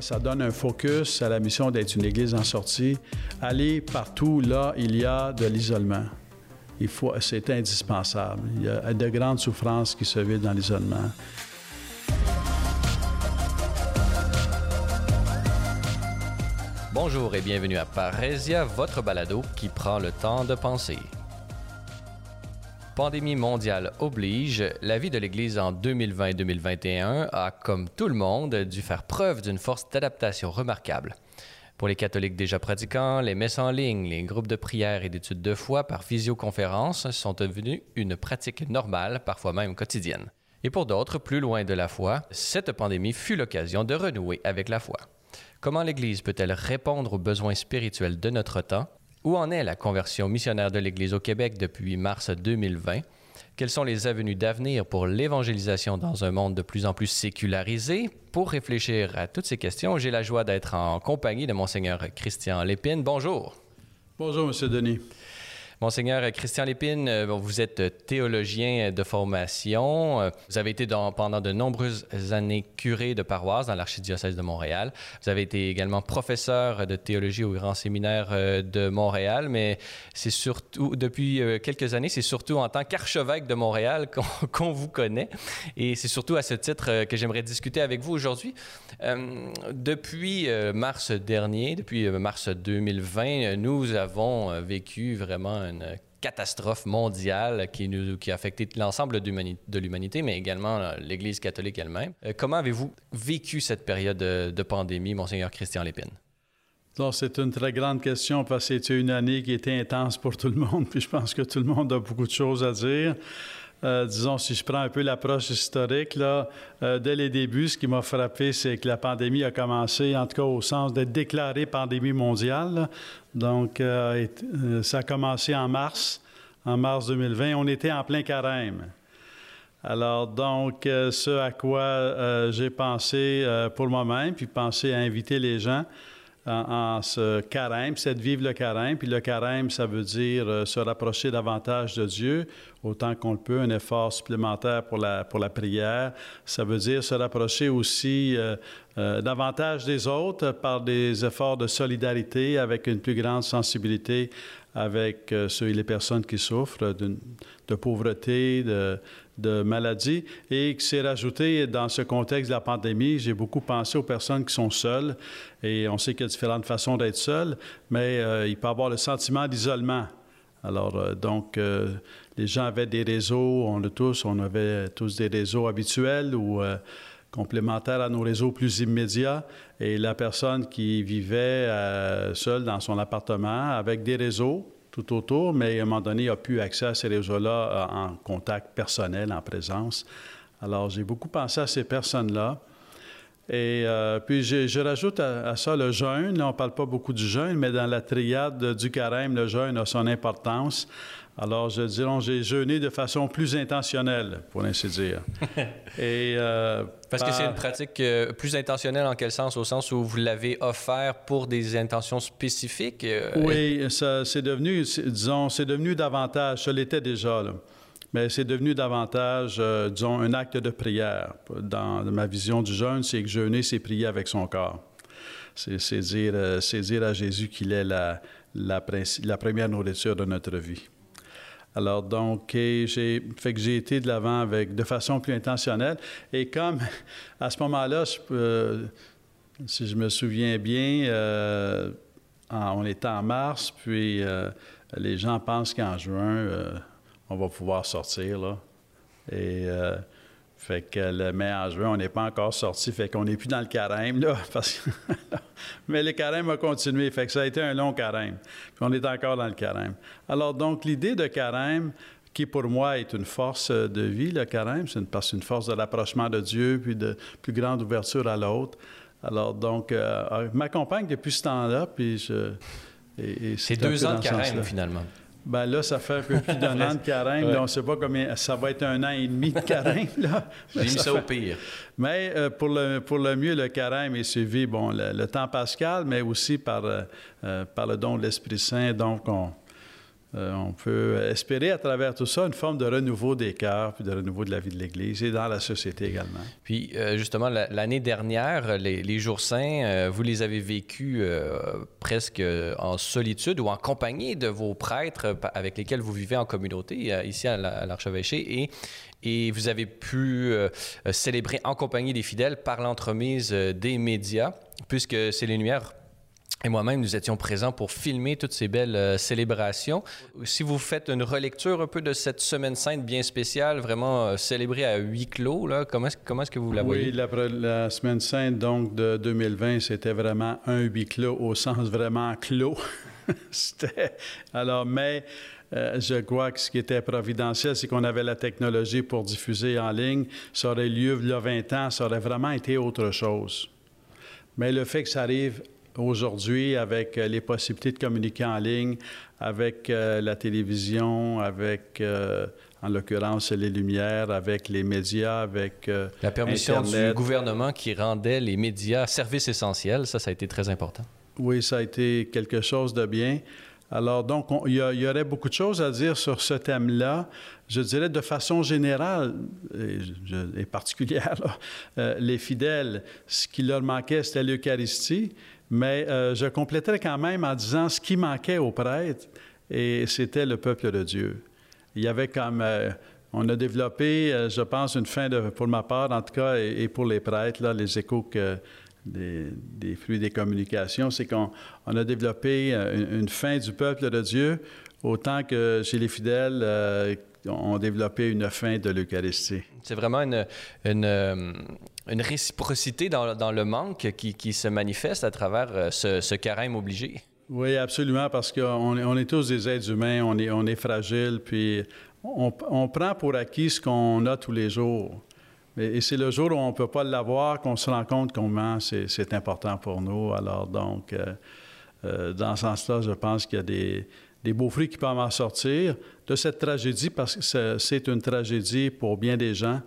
ça donne un focus à la mission d'être une église en sortie. Aller partout là, il y a de l'isolement. Il faut, c'est indispensable. Il y a de grandes souffrances qui se vivent dans l'isolement. Bonjour et bienvenue à Parésia, votre balado qui prend le temps de penser. Pandémie mondiale oblige, la vie de l'Église en 2020-2021 a, comme tout le monde, dû faire preuve d'une force d'adaptation remarquable. Pour les catholiques déjà pratiquants, les messes en ligne, les groupes de prière et d'études de foi par visioconférence sont devenus une pratique normale, parfois même quotidienne. Et pour d'autres, plus loin de la foi, cette pandémie fut l'occasion de renouer avec la foi. Comment l'Église peut-elle répondre aux besoins spirituels de notre temps? Où en est la conversion missionnaire de l'Église au Québec depuis mars 2020? Quelles sont les avenues d'avenir pour l'évangélisation dans un monde de plus en plus sécularisé? Pour réfléchir à toutes ces questions, j'ai la joie d'être en compagnie de Monseigneur Christian Lépine. Bonjour. Bonjour, Monsieur Denis. Monseigneur Christian Lépine, euh, vous êtes théologien de formation. Euh, vous avez été pendant de nombreuses années curé de paroisse dans l'archidiocèse de Montréal. Vous avez été également professeur de théologie au Grand Séminaire euh, de Montréal, mais c'est surtout, depuis quelques années, c'est surtout en tant qu'archevêque de Montréal qu'on vous connaît. Et c'est surtout à ce titre que j'aimerais discuter avec vous aujourd'hui. depuis mars dernier, depuis mars 2020, nous avons vécu vraiment une catastrophe mondiale qui, nous, qui a affecté l'ensemble de l'humanité, mais également euh, l'Église catholique elle-même. Euh, comment avez-vous vécu cette période de, pandémie, Monseigneur Christian Lépine? C'est une très grande question parce que c'était une année qui était intense pour tout le monde, puis je pense que tout le monde a beaucoup de choses à dire. Euh, disons, si je prends un peu l'approche historique, euh, dès les débuts, ce qui m'a frappé, c'est que la pandémie a commencé, en tout cas au sens d'être déclarée pandémie mondiale. Donc, euh, ça a commencé en mars, en mars 2020. On était en plein carême. Alors, donc, ce à quoi j'ai pensé pour moi-même, puis pensé à inviter les gens, en, ce carême, c'est de vivre le carême. Puis le carême, ça veut dire euh, se rapprocher davantage de Dieu, autant qu'on le peut, un effort supplémentaire pour la, pour la prière. Ça veut dire se rapprocher aussi euh, euh, davantage des autres par des efforts de solidarité avec une plus grande sensibilité avec ceux et les personnes qui souffrent de pauvreté, de, de maladie et qui s'est rajouté dans ce contexte de la pandémie. J'ai beaucoup pensé aux personnes qui sont seules et on sait qu'il y a différentes façons d'être seul, mais euh, il peut avoir le sentiment d'isolement. Alors, euh, donc, euh, les gens avaient des réseaux, on a tous, on avait tous des réseaux habituels ou complémentaires à nos réseaux plus immédiats. Et la personne qui vivait seule dans son appartement avec des réseaux, tout autour, mais à un moment donné, il a pu accès à ces réseaux-là euh, en contact personnel, en présence. Alors, j'ai beaucoup pensé à ces personnes-là. Et euh, puis, je, rajoute à, ça le jeûne. Là, on ne parle pas beaucoup du jeûne, mais dans la triade du carême, le jeûne a son importance. Alors, je dirais, j'ai jeûné de façon plus intentionnelle, pour ainsi dire. Et, euh, Parce que c'est une pratique euh, plus intentionnelle en quel sens? Au sens où vous l'avez offert pour des intentions spécifiques? Euh, oui, c'est devenu, disons, c'est devenu davantage, ça l'était déjà, là. mais c'est devenu davantage, disons, un acte de prière. Dans ma vision du jeûne, c'est que jeûner, c'est prier avec son corps. C'est dire, dire à Jésus qu'il est la, la, la première nourriture de notre vie. Alors donc, j'ai fait que j'ai été de l'avant avec de façon plus intentionnelle. Et comme à ce moment-là, si je me souviens bien, euh, on était en mars, puis euh, les gens pensent qu'en juin, euh, on va pouvoir sortir là. Et fait que le mai en juin, on n'est pas encore sorti, fait qu'on n'est plus dans le carême, là. Mais le carême a continué, fait que ça a été un long carême. Puis on est encore dans le carême. Alors donc, l'idée de carême, qui pour moi est une force de vie, le carême, c'est une, une force de rapprochement de Dieu, puis de plus grande ouverture à l'autre. Alors donc, euh, m'accompagne depuis ce temps-là, puis je... c'est deux ans de carême, finalement. Ben là, ça fait un peu plus d'un an de carême. on ne sait pas combien. Ça va être un an et demi de carême. J'ai mis ça, au pire. Mais euh, pour, le, pour le mieux, le carême est suivi, bon, le, temps pascal, mais aussi par, euh, euh, par le don de l'Esprit Saint. Donc, on, euh, on peut espérer à travers tout ça une forme de renouveau des cœurs, puis de renouveau de la vie de l'Église et dans la société également. Puis euh, justement, l'année dernière, les, jours saints, euh, vous les avez vécus presque en solitude ou en compagnie de vos prêtres avec lesquels vous vivez en communauté ici à l'archevêché et, et vous avez pu célébrer en compagnie des fidèles par l'entremise des médias, puisque c'est les Lumières et moi-même, nous étions présents pour filmer toutes ces belles euh, célébrations. Si vous faites une relecture un peu de cette semaine sainte bien spéciale, vraiment euh, célébrée à huis clos, là, comment, est-ce, que vous la voyez? Oui, la, la, semaine sainte donc, de 2020, c'était vraiment un huis clos au sens vraiment clos. Alors, mais euh, je crois que ce qui était providentiel, c'est qu'on avait la technologie pour diffuser en ligne. Ça aurait lieu il y a 20 ans, ça aurait vraiment été autre chose. Mais le fait que ça arrive aujourd'hui avec euh, les possibilités de communiquer en ligne, avec euh, la télévision, avec, euh, en l'occurrence, les lumières, avec les médias, avec La permission du gouvernement qui rendait les médias services essentiels, ça, ça a été très important. Oui, ça a été quelque chose de bien. Alors, donc, il, y aurait beaucoup de choses à dire sur ce thème-là. Je dirais de façon générale et, particulière, les fidèles, ce qui leur manquait, c'était l'Eucharistie. Mais euh, je compléterai quand même en disant ce qui manquait aux prêtres, et c'était le peuple de Dieu. Il y avait comme... Euh, on a développé, euh, je pense, une fin pour ma part, en tout cas, et, pour les prêtres, là, les échos des, des, fruits des communications, c'est qu'on on a développé une, fin du peuple de Dieu, autant que chez les fidèles ont développé une fin de l'Eucharistie. C'est vraiment une, une, une réciprocité dans, dans, le manque qui, qui, se manifeste à travers euh, ce, ce carême obligé. Oui, absolument, parce qu'on est, on est tous des êtres humains, on est, on est fragile, puis on, on, prend pour acquis ce qu'on a tous les jours. Et c'est le jour où on ne peut pas l'avoir qu'on se rend compte comment c'est important pour nous. Alors donc, euh, euh, dans ce sens-là, je pense qu'il y a des, des beaux fruits qui peuvent en sortir de cette tragédie, parce que c'est une tragédie pour bien des gens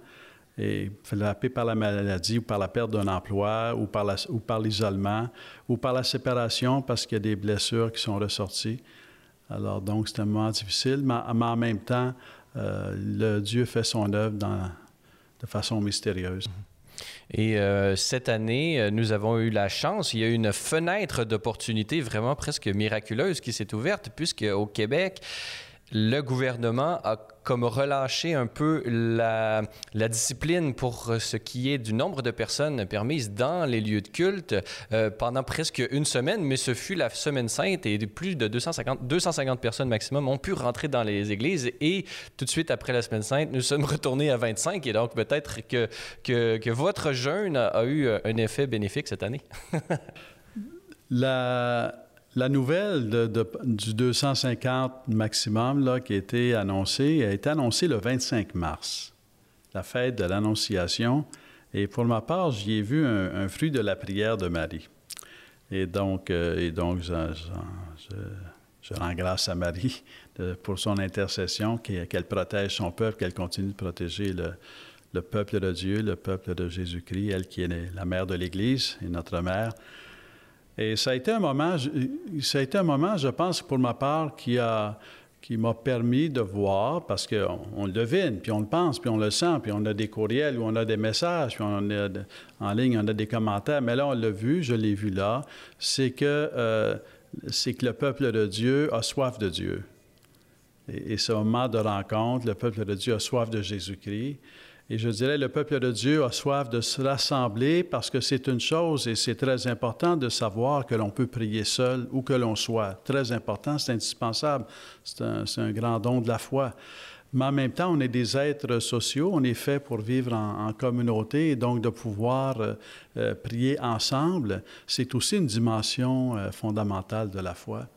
et frappé par la maladie ou par la perte d'un emploi ou par, ou l'isolement ou par la séparation parce qu'il y a des blessures qui sont ressorties. Alors donc c'est un moment difficile, mais, en même temps, euh, le Dieu fait son œuvre de façon mystérieuse. Et euh, cette année, euh, nous avons eu la chance, il y a eu une fenêtre d'opportunité vraiment presque miraculeuse qui s'est ouverte, puisque au Québec, le gouvernement a comme relâché un peu la, discipline pour ce qui est du nombre de personnes permises dans les lieux de culte euh, pendant presque une semaine, mais ce fut la semaine sainte et plus de 250, 250 personnes maximum ont pu rentrer dans les églises. Et tout de suite après la semaine sainte, nous sommes retournés à 25 et donc peut-être que, que, votre jeûne a eu un effet bénéfique cette année. la la nouvelle du 250 maximum là, qui a été annoncée a été annoncée le 25 mars, la fête de l'Annonciation. Et pour ma part, j'y ai vu un, fruit de la prière de Marie. Et donc, euh, et donc je, rends grâce à Marie pour son intercession, qu'elle protège son peuple, qu'elle continue de protéger le, le peuple de Dieu, le peuple de Jésus-Christ, elle qui est la mère de l'Église et notre mère. Et ça a été un moment, ça a été un moment, je pense, pour ma part, qui a qui m'a permis de voir, parce qu'on on le devine, puis on le pense, puis on le sent, puis on a des courriels, ou on a des messages, puis on a en ligne, on a des commentaires, mais là, on l'a vu, je l'ai vu là, c'est que, euh, que le peuple de Dieu a soif de Dieu. Et, et ce moment de rencontre, le peuple de Dieu a soif de Jésus-Christ. Et je dirais, le peuple de Dieu a soif de se rassembler parce que c'est une chose et c'est très important de savoir que l'on peut prier seul où que l'on soit. Très important, c'est indispensable. C'est un, grand don de la foi. Mais en même temps, on est des êtres sociaux, on est fait pour vivre en, communauté et donc de pouvoir euh, euh, prier ensemble, c'est aussi une dimension euh, fondamentale de la foi.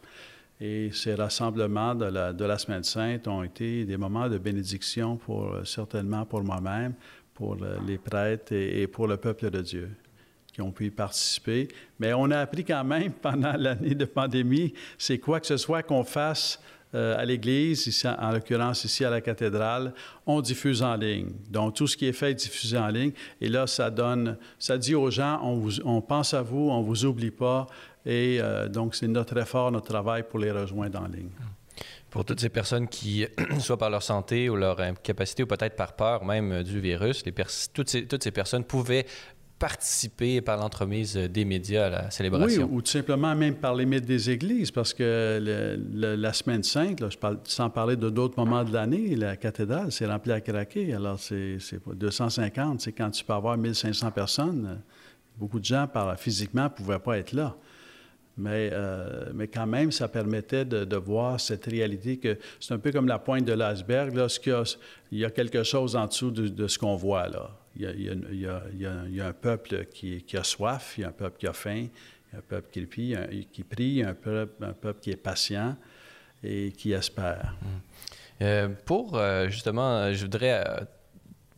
Et ces rassemblements de la, de la Semaine sainte ont été des moments de bénédiction, pour, euh, certainement pour moi-même, pour les prêtres et, pour le peuple de Dieu qui ont pu y participer. Mais on a appris quand même pendant l'année de pandémie, c'est quoi que ce soit qu'on fasse euh, à l'Église, ici, en l'occurrence ici à la cathédrale, on diffuse en ligne. Donc, tout ce qui est fait est diffusé en ligne. Et là, ça donne, ça dit aux gens, on, on pense à vous, on ne vous oublie pas, et euh, donc, c'est notre effort, notre travail pour les rejoindre en ligne. Pour toutes ces personnes qui, soit par leur santé ou leur incapacité, ou peut-être par peur même du virus, les toutes, ces, toutes ces personnes pouvaient participer par l'entremise des médias à la célébration. Oui, ou tout simplement même par les médias des églises, parce que la semaine sainte, je parle, sans parler de d'autres moments de l'année, la cathédrale s'est remplie à craquer. Alors, c'est 250, c'est quand tu peux avoir 1500 personnes. Beaucoup de gens, par, physiquement, ne pouvaient pas être là. Mais, euh, mais quand même, ça permettait de, voir cette réalité que c'est un peu comme la pointe de l'iceberg. Lorsqu'il y, a quelque chose en dessous de, ce qu'on voit là. Il y, a, un peuple qui, a soif, il y a un peuple qui a faim, il y a un peuple qui prie, un, qui prie, un peuple, un peuple qui est patient et qui espère. Mmh. Euh, pour euh, justement, je voudrais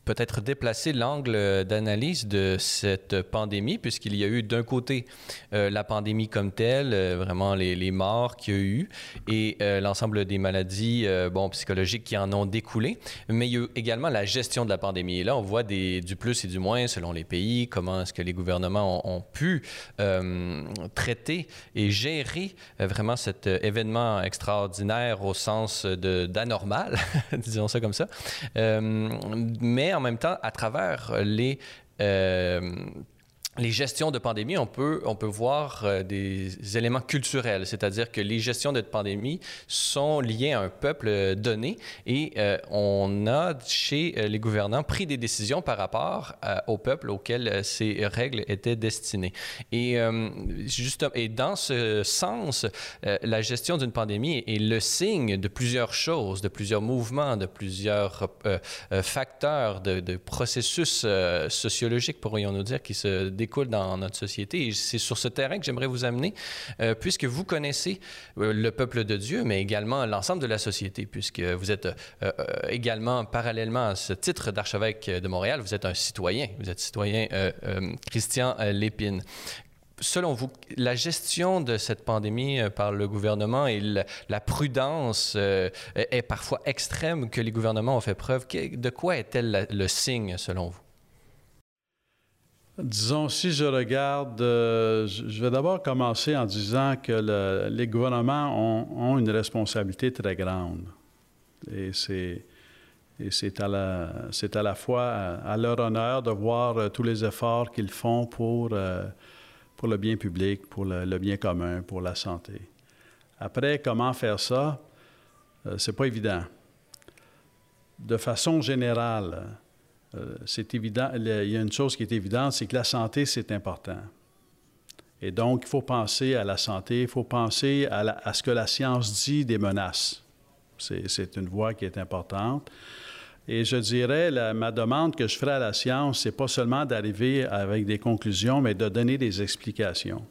peut-être déplacer l'angle d'analyse de cette pandémie, puisqu'il y a eu d'un côté euh, la pandémie comme telle, euh, vraiment les, les, morts qu'il y a eu, et euh, l'ensemble des maladies bon, psychologiques qui en ont découlé, mais il y a eu également la gestion de la pandémie. Et là, on voit des, du plus et du moins selon les pays, comment est-ce que les gouvernements ont, ont pu traiter et gérer vraiment cet événement extraordinaire au sens d'anormal, disons ça comme ça. mais en même temps, à travers les euh, les gestions de pandémie, on peut, on peut voir euh, des éléments culturels, c'est-à-dire que les gestions de pandémie sont liées à un peuple euh, donné et euh, on a chez les gouvernants pris des décisions par rapport au peuple auquel ces règles étaient destinées. Et, juste, et dans ce sens, la gestion d'une pandémie est le signe de plusieurs choses, de plusieurs mouvements, de plusieurs facteurs, de, processus sociologiques, pourrions-nous dire, qui se découle dans notre société. Et c'est sur ce terrain que j'aimerais vous amener, euh, puisque vous connaissez euh, le peuple de Dieu, mais également l'ensemble de la société, puisque vous êtes euh, également, parallèlement à ce titre d'archevêque de Montréal, vous êtes un citoyen, vous êtes citoyen Christian Lépine selon vous, la gestion de cette pandémie par le gouvernement et la, prudence est parfois extrême que les gouvernements ont fait preuve. De quoi est-elle le signe, selon vous? Disons, si je regarde, euh, je vais d'abord commencer en disant que les gouvernements ont, une responsabilité très grande. Et c'est, à, la, c'est à la fois à, leur honneur de voir euh, tous les efforts qu'ils font pour, euh, pour le bien public, pour le, bien commun, pour la santé. Après, comment faire ça? c'est pas évident. De façon générale, euh, c'est évident, il y a une chose qui est évidente, c'est que la santé, c'est important. Et donc, il faut penser à la santé, il faut penser à, ce que la science dit des menaces. C'est une voie qui est importante. Et je dirais, ma demande que je ferai à la science, c'est pas seulement d'arriver avec des conclusions, mais de donner des explications.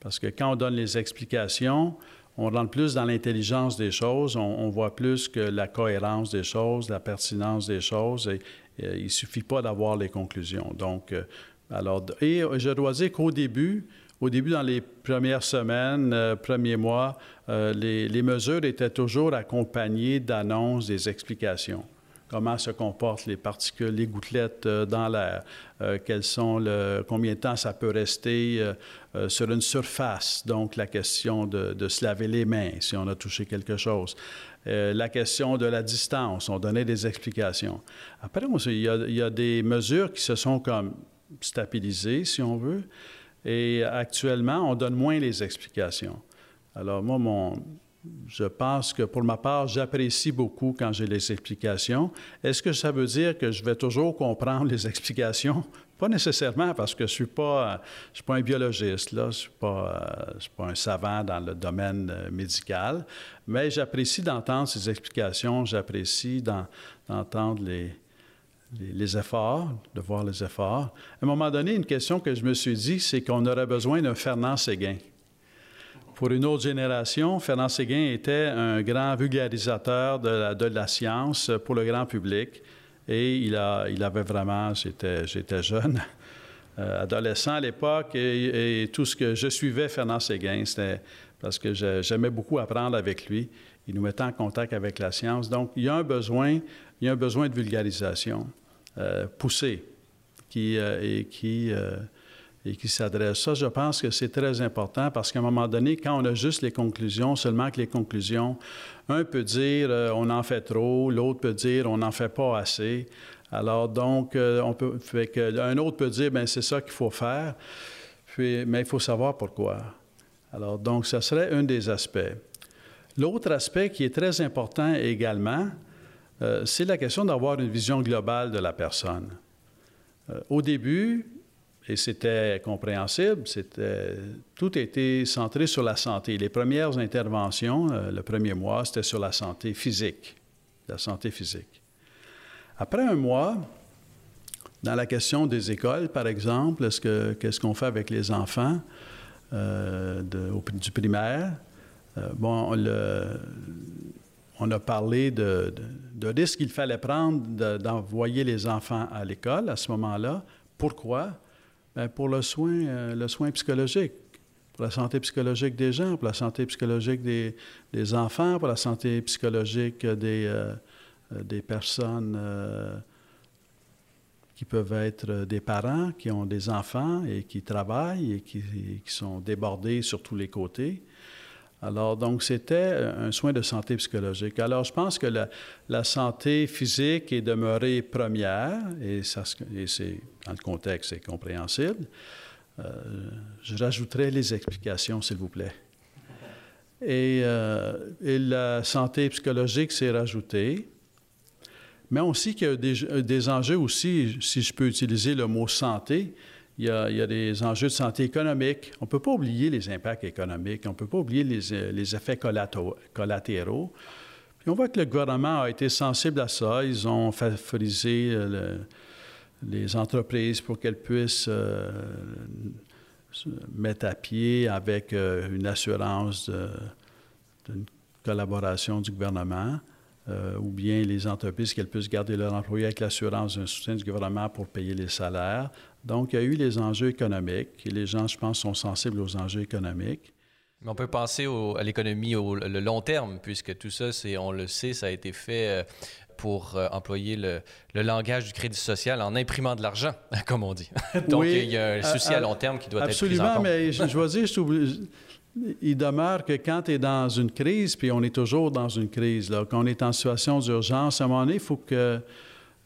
Parce que quand on donne les explications, on rentre plus dans l'intelligence des choses, on, voit plus que la cohérence des choses, la pertinence des choses. Et, il ne suffit pas d'avoir les conclusions. Donc, euh, alors, et je dois dire qu'au début, au début, dans les premières semaines, euh, premiers mois, euh, les, mesures étaient toujours accompagnées d'annonces, des explications comment se comportent les particules, les gouttelettes euh, dans l'air, euh, combien de temps ça peut rester euh, sur une surface, donc la question de, se laver les mains si on a touché quelque chose, la question de la distance, on donnait des explications. Après, il y, a, il y a des mesures qui se sont comme stabilisées, si on veut, et actuellement, on donne moins les explications. Alors moi, mon, je pense que pour ma part, j'apprécie beaucoup quand j'ai les explications. Est-ce que ça veut dire que je vais toujours comprendre les explications? Pas nécessairement, parce que je ne suis, pas, je suis pas un biologiste, là. je ne suis, pas, suis pas un savant dans le domaine euh, médical, mais j'apprécie d'entendre ces explications, j'apprécie d'entendre les, les, efforts, de voir les efforts. À un moment donné, une question que je me suis dit, c'est qu'on aurait besoin d'un Fernand Séguin. Pour une autre génération, Fernand Séguin était un grand vulgarisateur de la, science pour le grand public. Et il avait vraiment, j'étais jeune, euh, adolescent à l'époque, et, tout ce que je suivais Fernand Séguin, c'était parce que j'aimais beaucoup apprendre avec lui. Il nous mettait en contact avec la science. Donc, il y a un besoin, il y a un besoin de vulgarisation euh, poussée qui, euh, et qui et qui s'adresse. Ça, je pense que c'est très important parce qu'à un moment donné, quand on a juste les conclusions, seulement que les conclusions, un peut dire euh, on en fait trop, l'autre peut dire on n'en fait pas assez. Alors donc, euh, on peut, fait que, un autre peut dire ben c'est ça qu'il faut faire, puis, mais il faut savoir pourquoi. Alors donc, ça serait un des aspects. L'autre aspect qui est très important également, euh, c'est la question d'avoir une vision globale de la personne. au début, et c'était compréhensible, tout était centré sur la santé. Les premières interventions, euh, le premier mois, c'était sur la santé physique, la santé physique. Après un mois, dans la question des écoles, par exemple, est-ce que, qu'est-ce qu'on fait avec les enfants euh, du primaire? Euh, bon, on a parlé de, de, de risques qu'il fallait prendre d'envoyer les enfants à l'école à ce moment-là. Pourquoi? Ben, pour le soin, euh, le soin psychologique, pour la santé psychologique des gens, pour la santé psychologique des, enfants, pour la santé psychologique des, euh, euh, des personnes qui peuvent être des parents, qui ont des enfants et qui travaillent et qui, qui sont débordés sur tous les côtés. Alors, donc, c'était un soin de santé psychologique. Alors, je pense que la, santé physique est demeurée première, et, ça, c'est, dans le contexte, c'est compréhensible. Euh, je rajouterai les explications, s'il vous plaît. Et, euh, et la santé psychologique s'est rajoutée. Mais aussi qu'il y a des enjeux aussi, si je peux utiliser le mot santé, il y, a, des enjeux de santé économique. On ne peut pas oublier les impacts économiques. On ne peut pas oublier les, effets collatéraux. Puis on voit que le gouvernement a été sensible à ça. Ils ont favorisé euh, les entreprises pour qu'elles puissent euh, mettre à pied avec euh, une assurance d'une collaboration du gouvernement. ou bien les entreprises qu'elles puissent garder leurs employés avec l'assurance d'un soutien du gouvernement pour payer les salaires. Donc, il y a eu les enjeux économiques et les gens, je pense, sont sensibles aux enjeux économiques. Mais on peut penser à l'économie au le long terme, puisque tout ça, c'est, on le sait, ça a été fait euh, pour euh, employer le, langage du crédit social en imprimant de l'argent, comme on dit. Donc, il y a un souci à long terme qui doit être pris en compte. mais je, dois dire, il demeure que quand tu es dans une crise, puis on est toujours dans une crise, là, quand on est en situation d'urgence, à un moment donné, il faut que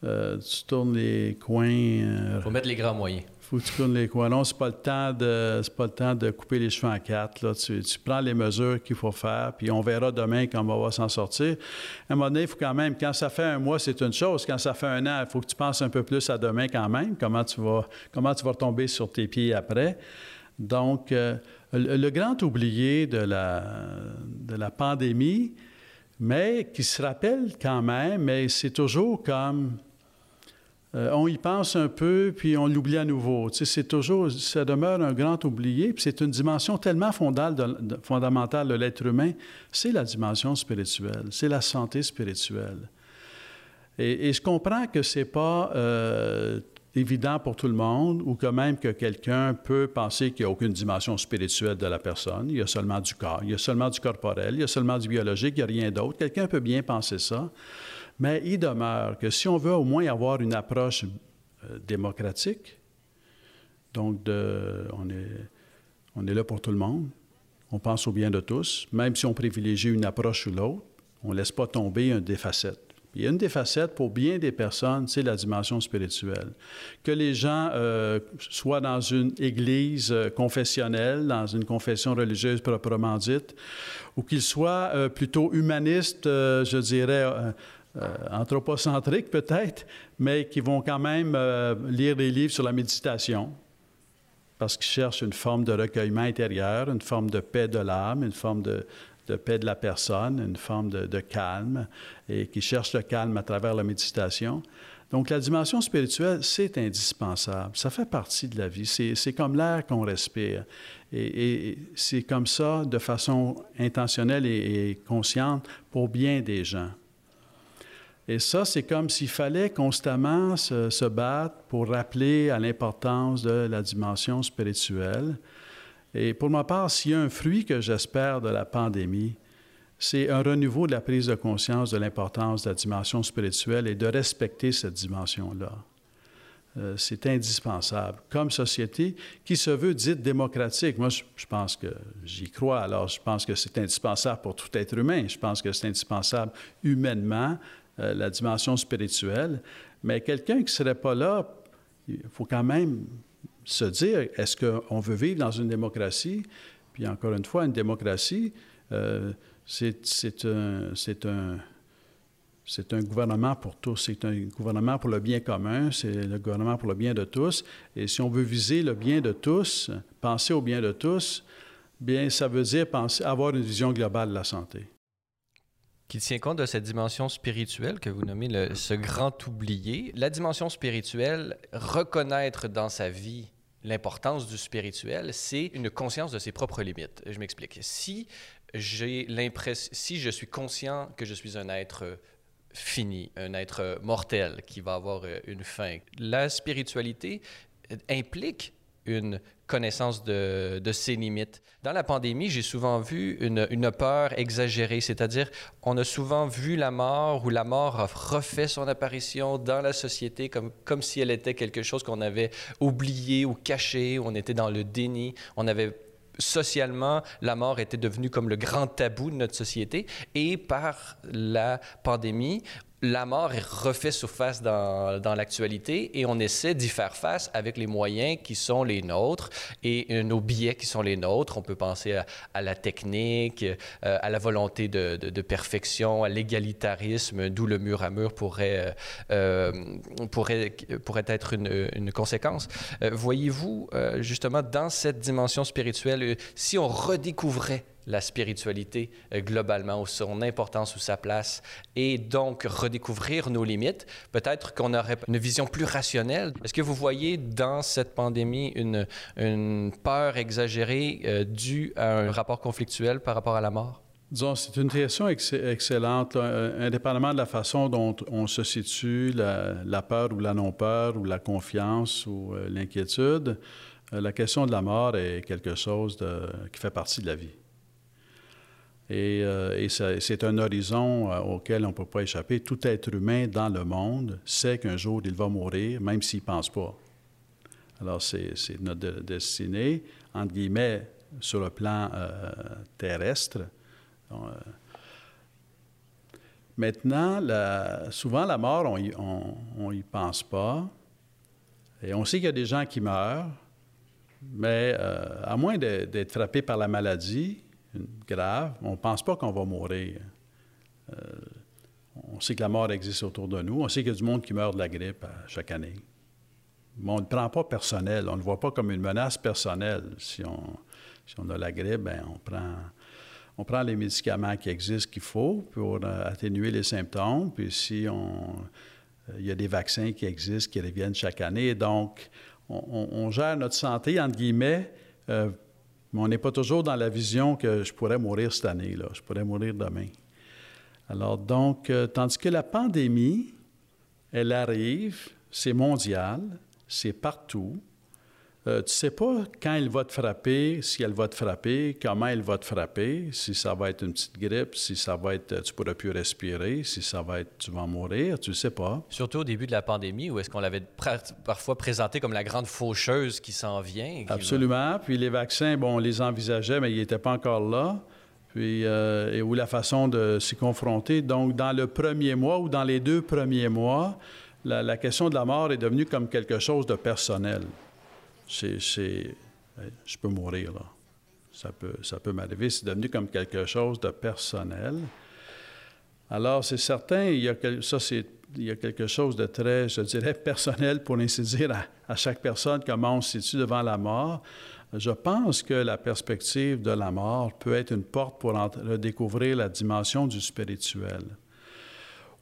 euh, tu tournes les coins. Il euh, faut mettre les grands moyens. faut que tu tournes les coins. Non, c'est pas le temps de, pas le temps de couper les cheveux en quatre. Là. Tu, prends les mesures qu'il faut faire, puis on verra demain comment on va s'en sortir. À un moment donné, il faut quand même, quand ça fait un mois, c'est une chose. Quand ça fait un an, il faut que tu penses un peu plus à demain quand même. Comment tu vas, comment tu vas retomber sur tes pieds après? Donc, euh, le, grand oublié de la, de la pandémie, mais qui se rappelle quand même, mais c'est toujours comme euh, on y pense un peu, puis on l'oublie à nouveau. C'est toujours, ça demeure un grand oublié, puis c'est une dimension tellement fondamentale de, l'être humain, c'est la dimension spirituelle, c'est la santé spirituelle. Et, je comprends que c'est pas euh, évident pour tout le monde, ou quand même que quelqu'un peut penser qu'il n'y a aucune dimension spirituelle de la personne, il y a seulement du corps, il y a seulement du corporel, il y a seulement du biologique, il n'y a rien d'autre. Quelqu'un peut bien penser ça. Mais il demeure que si on veut au moins avoir une approche euh, démocratique, donc on, est, on est là pour tout le monde, on pense au bien de tous, même si on privilégie une approche ou l'autre, on ne laisse pas tomber un des facettes. Il y a une des facettes pour bien des personnes, c'est la dimension spirituelle. Que les gens euh, soient dans une église euh, confessionnelle, dans une confession religieuse proprement dite, ou qu'ils soient plutôt humanistes, je dirais, euh, anthropocentriques peut-être, mais qui vont quand même euh, lire des livres sur la méditation parce qu'ils cherchent une forme de recueillement intérieur, une forme de paix de l'âme, une forme de, paix de la personne, une forme de, calme, et qui cherchent le calme à travers la méditation. Donc la dimension spirituelle, c'est indispensable. Ça fait partie de la vie. C'est comme l'air qu'on respire. Et, c'est comme ça, de façon intentionnelle et consciente, pour bien des gens. Et ça, c'est comme s'il fallait constamment se, battre pour rappeler à l'importance de la dimension spirituelle. Et pour ma part, s'il y a un fruit que j'espère de la pandémie, c'est un renouveau de la prise de conscience de l'importance de la dimension spirituelle et de respecter cette dimension-là. Euh, c'est indispensable comme société qui se veut dite démocratique. Moi, je, pense que j'y crois. Alors, je pense que c'est indispensable pour tout être humain. Je pense que c'est indispensable humainement, euh, la dimension spirituelle. Mais quelqu'un qui ne serait pas là, il faut quand même se dire, est-ce qu'on veut vivre dans une démocratie? Puis encore une fois, une démocratie, euh, c'est un, un gouvernement pour tous, c'est un gouvernement pour le bien commun, c'est le gouvernement pour le bien de tous. Et si on veut viser le bien de tous, penser au bien de tous, bien, ça veut dire penser, avoir une vision globale de la santé. Qui tient compte de cette dimension spirituelle que vous nommez le, ce grand oublié. La dimension spirituelle, reconnaître dans sa vie l'importance du spirituel, c'est une conscience de ses propres limites. Je m'explique. Si j'ai l'impression, si je suis conscient que je suis un être fini, un être mortel qui va avoir une fin. La spiritualité implique une connaissance de, ses limites. Dans la pandémie, j'ai souvent vu une, peur exagérée, c'est-à-dire on a souvent vu la mort ou la mort a refait son apparition dans la société comme, comme si elle était quelque chose qu'on avait oublié ou caché, on était dans le déni, on avait socialement, la mort était devenue comme le grand tabou de notre société. Et par la pandémie, la mort refait surface dans, dans l'actualité et on essaie d'y faire face avec les moyens qui sont les nôtres et euh, nos billets qui sont les nôtres. On peut penser à, la technique, euh, à la volonté de, de, perfection, à l'égalitarisme, d'où le mur à mur pourrait, euh, pourrait, pourrait être une, une conséquence. Voyez-vous, justement, dans cette dimension spirituelle, si on redécouvrait la spiritualité euh, globalement, son importance ou sa place, et donc redécouvrir nos limites. Peut-être qu'on aurait une vision plus rationnelle. Est-ce que vous voyez dans cette pandémie une, peur exagérée euh, due à un rapport conflictuel par rapport à la mort? Disons, c'est une question excellente, euh, indépendamment de la façon dont on se situe, la, peur ou la non-peur, ou la confiance ou l'inquiétude. la question de la mort est quelque chose qui fait partie de la vie. Et, euh, c'est un horizon euh, auquel on ne peut pas échapper. Tout être humain dans le monde sait qu'un jour il va mourir, même s'il ne pense pas. Alors c'est notre destinée, entre guillemets, sur le plan euh, terrestre. maintenant, souvent la mort, on n'y pense pas. Et on sait qu'il y a des gens qui meurent, mais à moins d'être frappé par la maladie, grave, on ne pense pas qu'on va mourir. Euh, on sait que la mort existe autour de nous. On sait qu'il y a du monde qui meurt de la grippe chaque année. Mais on ne prend pas personnel. On ne le voit pas comme une menace personnelle. Si on, si a la grippe, ben, on, prend, on prend les médicaments qui existent qu'il faut pour euh, atténuer les symptômes. Puis si on, euh, il y a des vaccins qui existent, qui reviennent chaque année. Donc, on, gère notre santé, entre guillemets, mais on n'est pas toujours dans la vision que je pourrais mourir cette année, là, je pourrais mourir demain. Alors donc, euh, tandis que la pandémie, elle arrive, c'est mondial, c'est partout, euh, tu ne sais pas quand elle va te frapper, si elle va te frapper, comment elle va te frapper, si ça va être une petite grippe, si ça va être tu ne pourras plus respirer, si ça va être tu vas mourir, tu ne sais pas. Surtout au début de la pandémie, où est-ce qu'on l'avait parfois présenté comme la grande faucheuse qui s'en vient. Absolument. Puis les vaccins, bon, on les envisageait, mais ils n'étaient pas encore là. Puis, euh, et où la façon de s'y confronter. Donc, dans le premier mois ou dans les deux premiers mois, la question de la mort est devenue comme quelque chose de personnel je peux mourir là. Ça peut, ça peut m'arriver. C'est devenu comme quelque chose de personnel. Alors, c'est certain, il y a, ça, c'est, quelque chose de très, je dirais, personnel, pour ainsi dire, à, chaque personne, comment on se situe devant la mort. Je pense que la perspective de la mort peut être une porte pour redécouvrir la dimension du spirituel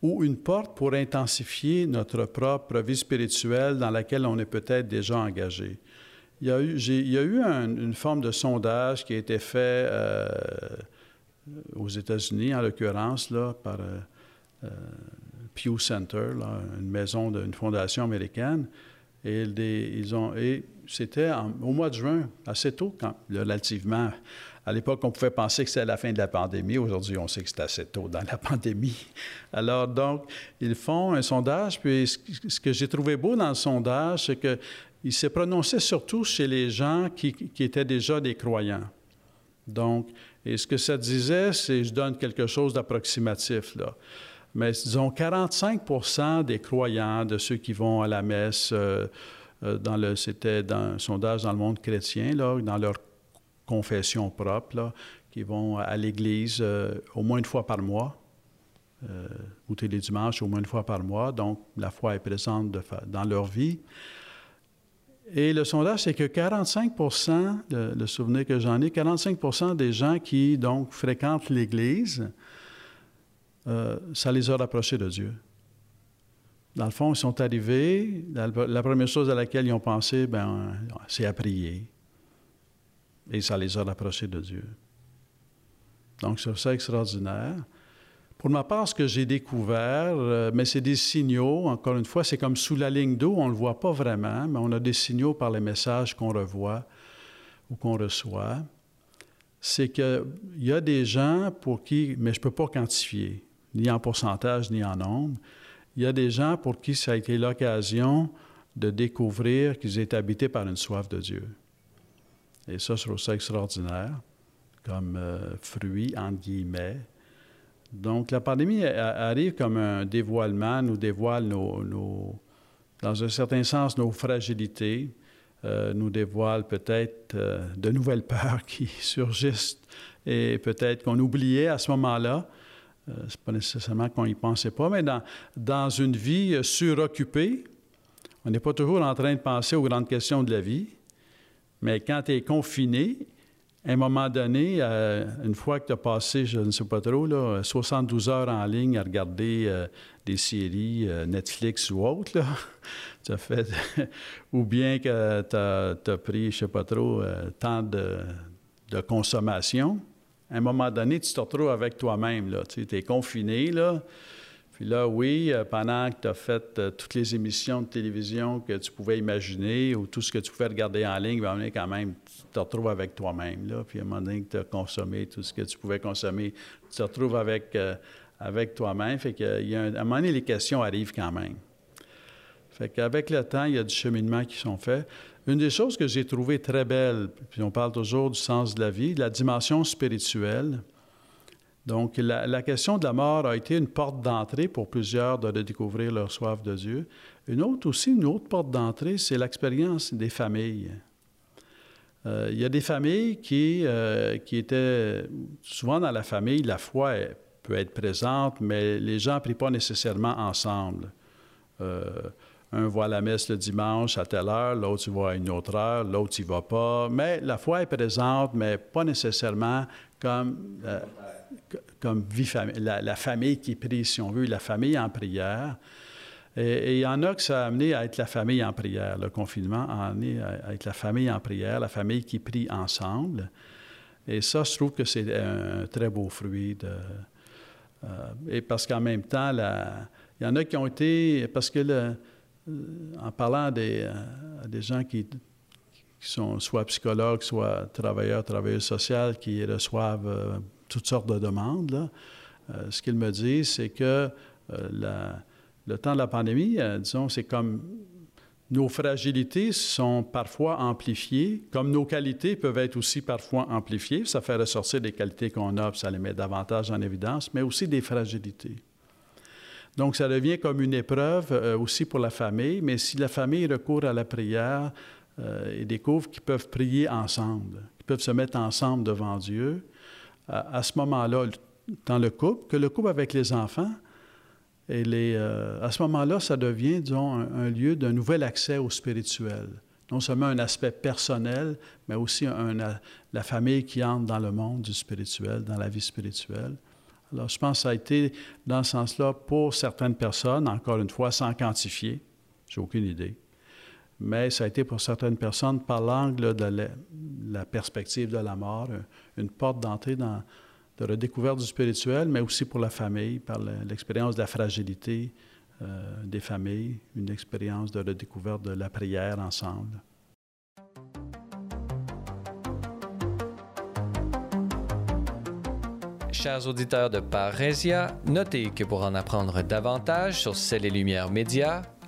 ou une porte pour intensifier notre propre vie spirituelle dans laquelle on est peut-être déjà engagé. Il y a eu, une forme de sondage qui a été fait euh, aux États-Unis, en l'occurrence, par euh, euh, Pew Center, une maison d'une fondation américaine. Et, ils ont, c'était au mois de juin, assez tôt, relativement. À l'époque, on pouvait penser que c'était la fin de la pandémie. Aujourd'hui, on sait que c'est assez tôt dans la pandémie. Alors, donc, ils font un sondage. Puis, ce que j'ai trouvé beau dans le sondage, c'est qu'il s'est prononcé surtout chez les gens qui, étaient déjà des croyants. Donc, et ce que ça disait, c'est, je donne quelque chose d'approximatif, là mais disons 45% des croyants, de ceux qui vont à la messe, euh, euh, dans le, c'était un sondage dans le monde chrétien, là, dans leur confession propre, qui vont à l'église euh, au moins une fois par mois, ou tous les dimanches au moins une fois par mois. Donc, la foi est présente dans leur vie. Et le sondage, c'est que 45 le, le souvenir que j'en ai, 45% des gens qui, donc, fréquentent l'Église euh, ça les a rapprochés de Dieu. Dans le fond, ils sont arrivés, la, première chose à laquelle ils ont pensé, ben, c'est à prier. Et ça les a rapprochés de Dieu. Donc, c'est ça extraordinaire. Pour ma part, ce que j'ai découvert, euh, mais c'est des signaux, encore une fois, c'est comme sous la ligne d'eau, on ne le voit pas vraiment, mais on a des signaux par les messages qu'on revoit ou qu'on reçoit. C'est qu'il y a des gens pour qui, mais je ne peux pas quantifier, ni en pourcentage, ni en nombre. Il y a des gens pour qui ça a été l'occasion de découvrir qu'ils étaient habités par une soif de Dieu. Et ça, je trouve ça extraordinaire comme euh, fruit, entre guillemets. Donc, la pandémie arrive comme un dévoilement, nous dévoile nos, dans un certain sens nos fragilités, euh, nous dévoile peut-être euh, de nouvelles peurs qui surgissent et peut-être qu'on oubliait à ce moment-là. Euh, Ce n'est pas nécessairement qu'on n'y pensait pas, mais dans, dans une vie suroccupée, on n'est pas toujours en train de penser aux grandes questions de la vie, mais quand tu es confiné, à un moment donné, euh, une fois que tu as passé, je ne sais pas trop, là, 72 heures en ligne à regarder des séries Netflix ou autres, là, fait, ou bien que tu as, pris, je ne sais pas trop, tant de, consommation, à un moment donné, tu te retrouves avec toi-même. Tu es confiné, là. Puis là, oui, euh, pendant que tu as fait euh, toutes les émissions de télévision que tu pouvais imaginer ou tout ce que tu pouvais regarder en ligne, ben, quand même, te retrouves avec toi-même. Puis à un moment donné tu as consommé tout ce que tu pouvais consommer, tu te retrouves avec, euh, avec toi-même. Fait que, y a un, à un moment donné, les questions arrivent quand même. Fait qu'avec le temps, il y a du cheminement qui sont faits. Une des choses que j'ai trouvées très belle, puis on parle toujours du sens de la vie, la dimension spirituelle. Donc, la, question de la mort a été une porte d'entrée pour plusieurs de découvrir leur soif de Dieu. Une autre aussi, une autre porte d'entrée, c'est l'expérience des familles. Euh, il y a des familles qui, euh, qui étaient souvent dans la famille, la foi peut être présente, mais les gens ne prient pas nécessairement ensemble. Euh, un à la messe le dimanche à telle heure, l'autre il va à une autre heure, l'autre il va pas. Mais la foi est présente, mais pas nécessairement comme, comme vie la, la, famille qui prie, si on veut, la famille en prière. Et il y en a que ça a amené à être la famille en prière. Le confinement a amené à être la famille en prière, la famille qui prie ensemble. Et ça, je trouve que c'est un très beau fruit. De, euh, et parce qu'en même temps, il y en a qui ont été. Parce que euh, en parlant à des, euh, des gens qui, sont soit psychologues, soit travailleurs, travailleuses sociales, qui reçoivent toutes sortes de demandes, ce qu'ils me disent, c'est que le temps de la pandémie, disons, c'est comme nos fragilités sont parfois amplifiées, comme nos qualités peuvent être aussi parfois amplifiées. Ça fait ressortir des qualités qu'on a, ça les met davantage en évidence, mais aussi des fragilités. Donc, ça devient comme une épreuve euh, aussi pour la famille, mais si la famille recourt à la prière euh, et découvre qu'ils peuvent prier ensemble, qu'ils peuvent se mettre ensemble devant Dieu, à, ce moment-là, dans le couple, que le couple avec les enfants, et les, euh, à ce moment-là, ça devient, disons, un, lieu d'un nouvel accès au spirituel. Non seulement un aspect personnel, mais aussi la famille qui entre dans le monde du spirituel, dans la vie spirituelle. Alors, je pense que ça a été dans ce sens-là pour certaines personnes, encore une fois, sans quantifier. J'ai aucune idée. Mais ça a été pour certaines personnes par l'angle de la, perspective de la mort, une porte d'entrée dans de redécouverte du spirituel, mais aussi pour la famille, par l'expérience de la fragilité des familles, une expérience de redécouverte de la prière ensemble. Chers auditeurs de Parésia, notez que pour en apprendre davantage sur Celles et Lumières Médias,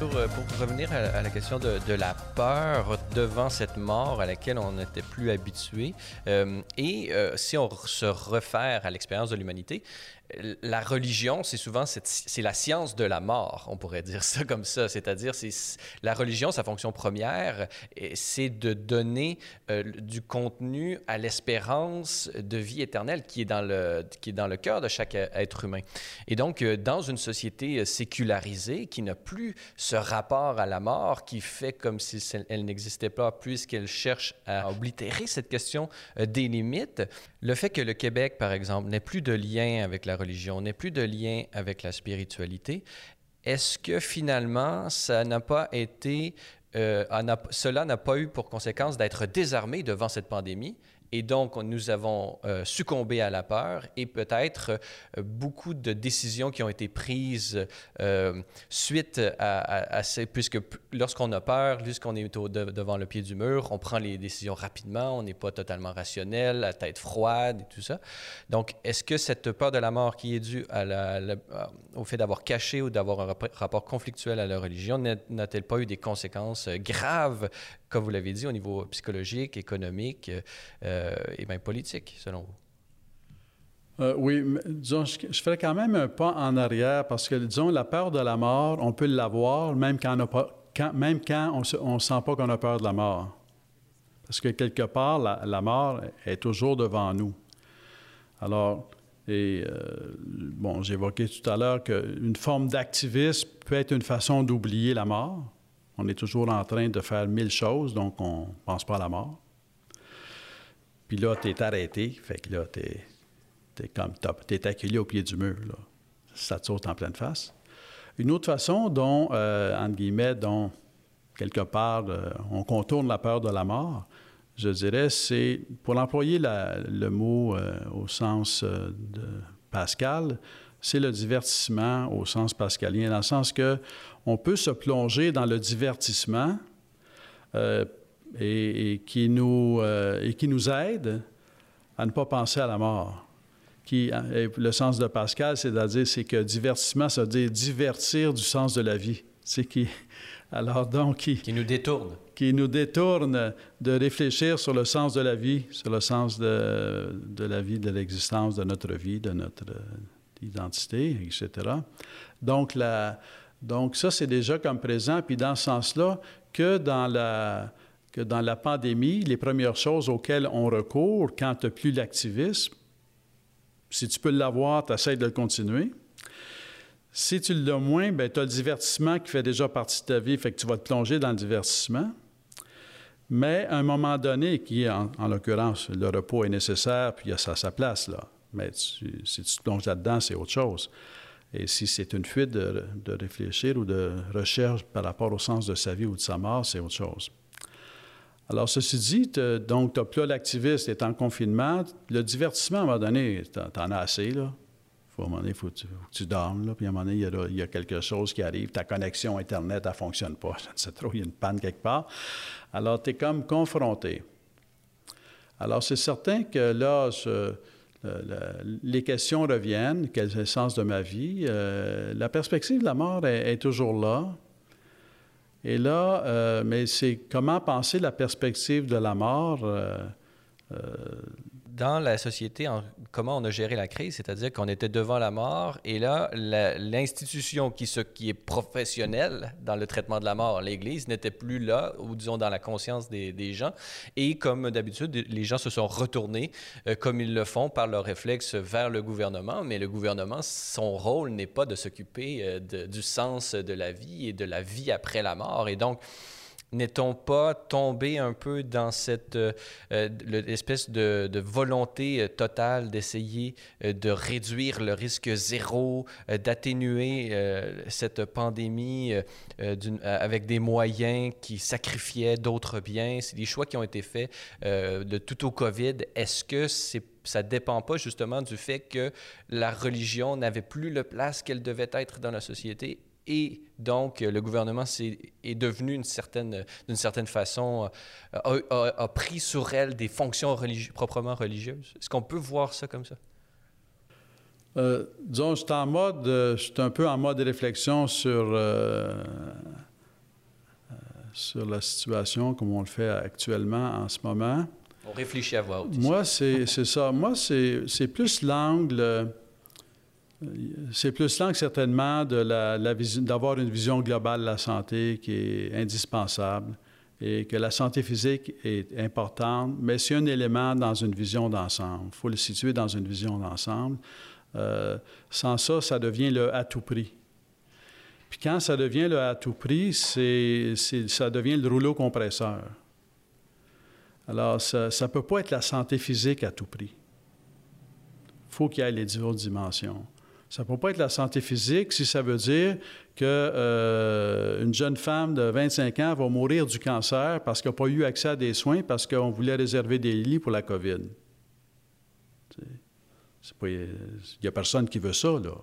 Euh, pour, revenir à, la question de, la peur devant cette mort à laquelle on n'était plus habitué, euh, et euh, si on se réfère à l'expérience de l'humanité, la religion, c'est souvent c'est la science de la mort, on pourrait dire ça comme ça. C'est-à-dire, c'est la religion, sa fonction première, c'est de donner euh, du contenu à l'espérance de vie éternelle qui est dans le qui est dans le cœur de chaque être humain. Et donc, euh, dans une société euh, sécularisée qui n'a plus ce rapport à la mort, qui fait comme si elle n'existait pas, puisqu'elle cherche à oblitérer cette question des limites, le fait que le Québec, par exemple, n'ait plus de lien avec la religion, n'ait plus de lien avec la spiritualité, est-ce que finalement, euh, cela n'a pas eu pour conséquence d'être désarmé devant cette pandémie et donc, nous avons euh, succombé à la peur et peut-être euh, beaucoup de décisions qui ont été prises euh, suite à, ces... Puisque lorsqu'on a peur, lorsqu'on est devant le pied du mur, on prend les décisions rapidement, on n'est pas totalement rationnel, la tête froide et tout ça. Donc, est-ce que cette peur de la mort qui est due à au fait d'avoir caché ou d'avoir un rapport conflictuel à la religion n'a-t-elle pas eu des conséquences graves comme vous l'avez dit, au niveau psychologique, économique euh, et même politique, selon vous? Euh, oui, disons, je, ferai quand même un pas en arrière parce que, disons, la peur de la mort, on peut l'avoir même quand on quand, même quand on sent pas qu'on a peur de la mort. Parce que quelque part, la, mort est toujours devant nous. Alors, et euh, bon, j'évoquais tout à l'heure qu'une forme d'activisme peut être une façon d'oublier la mort. On est toujours en train de faire mille choses, donc on ne pense pas à la mort. Puis là, tu es arrêté, fait que là, tu es, comme, es accueilli au pied du mur. Ça te saute en pleine face. Une autre façon dont, euh, entre guillemets, dont quelque part, euh, on contourne la peur de la mort, je dirais, c'est, pour employer le mot euh, au sens de Pascal, c'est le divertissement au sens pascalien, dans le sens que on peut se plonger dans le divertissement euh, et, qui nous, euh, et qui nous aide à ne pas penser à la mort. Qui, le sens de Pascal, c'est-à-dire c'est que divertissement, ça veut dire divertir du sens de la vie. C'est qui, alors donc qui, qui nous détourne, qui nous détourne de réfléchir sur le sens de la vie, sur le sens de, de la vie, de l'existence de notre vie, de notre identité, etc. Donc, la, ça, c'est déjà comme présent. Puis dans ce sens-là, que dans la, pandémie, les premières choses auxquelles on recourt quand tu n'as plus l'activisme, si tu peux l'avoir, tu essaies de le continuer. Si tu l'as moins, bien, tu as le divertissement qui fait déjà partie de ta vie, fait que tu vas te plonger dans le divertissement. Mais à un moment donné, qui en, en l'occurrence, le repos est nécessaire, puis il y a sa, sa place, là. Mais si tu te plonges là-dedans, c'est autre chose. Et si c'est une fuite de, réfléchir ou de recherche par rapport au sens de sa vie ou de sa mort, c'est autre chose. Alors, ceci dit, donc, tu as plus l'activiste, tu es en confinement. Le divertissement, à un moment donné, tu en as assez, là. Faut, à un moment donné, il faut, que tu dormes, là. Puis à un moment donné, il y, a, quelque chose qui arrive. Ta connexion Internet, elle ne fonctionne pas. Je sais trop, il y a une panne quelque part. Alors, tu es comme confronté. Alors, c'est certain que là, ce, les questions reviennent, quel est le sens de ma vie? Euh, la perspective de la mort est, toujours là. Et là, euh, mais c'est comment penser la perspective de la mort. Euh, dans la société, comment on a géré la crise, c'est-à-dire qu'on était devant la mort et là, l'institution qui, qui est professionnelle dans le traitement de la mort, l'Église, n'était plus là, ou disons dans la conscience des, gens. Et comme d'habitude, les gens se sont retournés, euh, comme ils le font par leur réflexe, vers le gouvernement. Mais le gouvernement, son rôle n'est pas de s'occuper euh, du sens de la vie et de la vie après la mort. Et donc, n'est-on pas tombé un peu dans cette euh, euh, espèce de, volonté euh, totale d'essayer de réduire le risque zéro, d'atténuer cette pandémie avec des moyens qui sacrifiaient d'autres biens? C'est des choix qui ont été faits de tout au COVID. Est-ce que ça ne dépend pas justement du fait que la religion n'avait plus la place qu'elle devait être dans la société? Et donc le gouvernement est, devenu d'une certaine, certaine façon, euh, a, pris sur elle des fonctions proprement religieuses. Est-ce qu'on peut voir ça comme ça? Euh, disons, je suis en mode, je suis un peu en mode réflexion sur, euh, sur la situation comme on le fait actuellement en ce moment. On réfléchit à haute. Moi, c'est ça. Moi, c'est plus l'angle c'est plus que certainement d'avoir une vision globale de la santé qui est indispensable et que la santé physique est importante, mais c'est un élément dans une vision d'ensemble. Il faut le situer dans une vision d'ensemble. Euh, sans ça, ça devient le à tout prix. Puis quand ça devient le à tout prix, ça devient le rouleau compresseur. Alors, ça ne peut pas être la santé physique à tout prix. Il faut qu'il y ait les autres dimensions. Ça ne peut pas être la santé physique si ça veut dire qu'une euh, jeune femme de 25 ans va mourir du cancer parce qu'elle n'a pas eu accès à des soins parce qu'on voulait réserver des lits pour la COVID. Il n'y a personne qui veut ça, là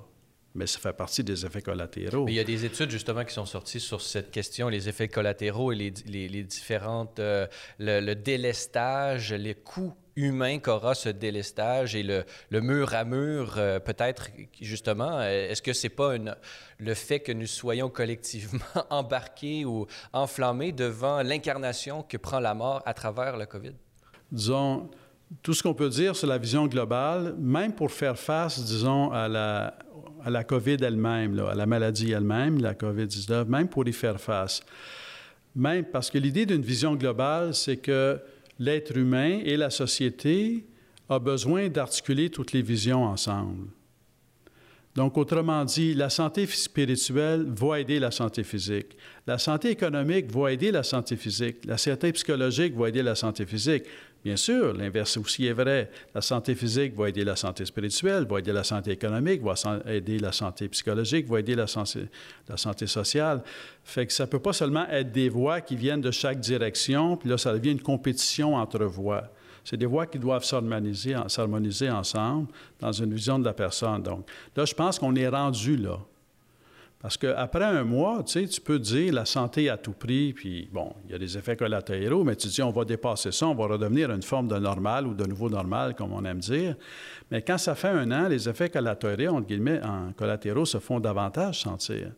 mais ça fait partie des effets collatéraux. il y a des études justement qui sont sorties sur cette question, les effets collatéraux et les, différentes, euh, le, délestage, les coûts humains qu'aura ce délestage et le, mur à mur, euh, peut-être justement, euh, est-ce que c'est pas le fait que nous soyons collectivement embarqués ou enflammés devant l'incarnation que prend la mort à travers le COVID? Disons, tout ce qu'on peut dire sur la vision globale, même pour faire face, disons, à la, à la COVID elle-même, à la maladie elle-même, la COVID-19, même pour y faire face. Même parce que l'idée d'une vision globale, c'est que l'être humain et la société ont besoin d'articuler toutes les visions ensemble. Donc, autrement dit, la santé spirituelle va aider la santé physique. La santé économique va aider la santé physique. La santé psychologique va aider la santé physique. Bien sûr, l'inverse aussi est vrai. La santé physique va aider la santé spirituelle, va aider la santé économique, va aider la santé psychologique, va aider la santé, sociale. Fait que ça peut pas seulement être des voies qui viennent de chaque direction, puis là, ça devient une compétition entre voies. C'est des voix qui doivent s'harmoniser, s'harmoniser ensemble dans une vision de la personne. Donc, là, je pense qu'on est rendu là. Parce qu'après un mois, tu sais, tu peux dire la santé à tout prix, puis bon, il y a des effets collatéraux, mais tu dis on va dépasser ça, on va redevenir une forme de normal ou de nouveau normal, comme on aime dire. Mais quand ça fait un an, les effets collatéraux, entre guillemets, collatéraux se font davantage sentir.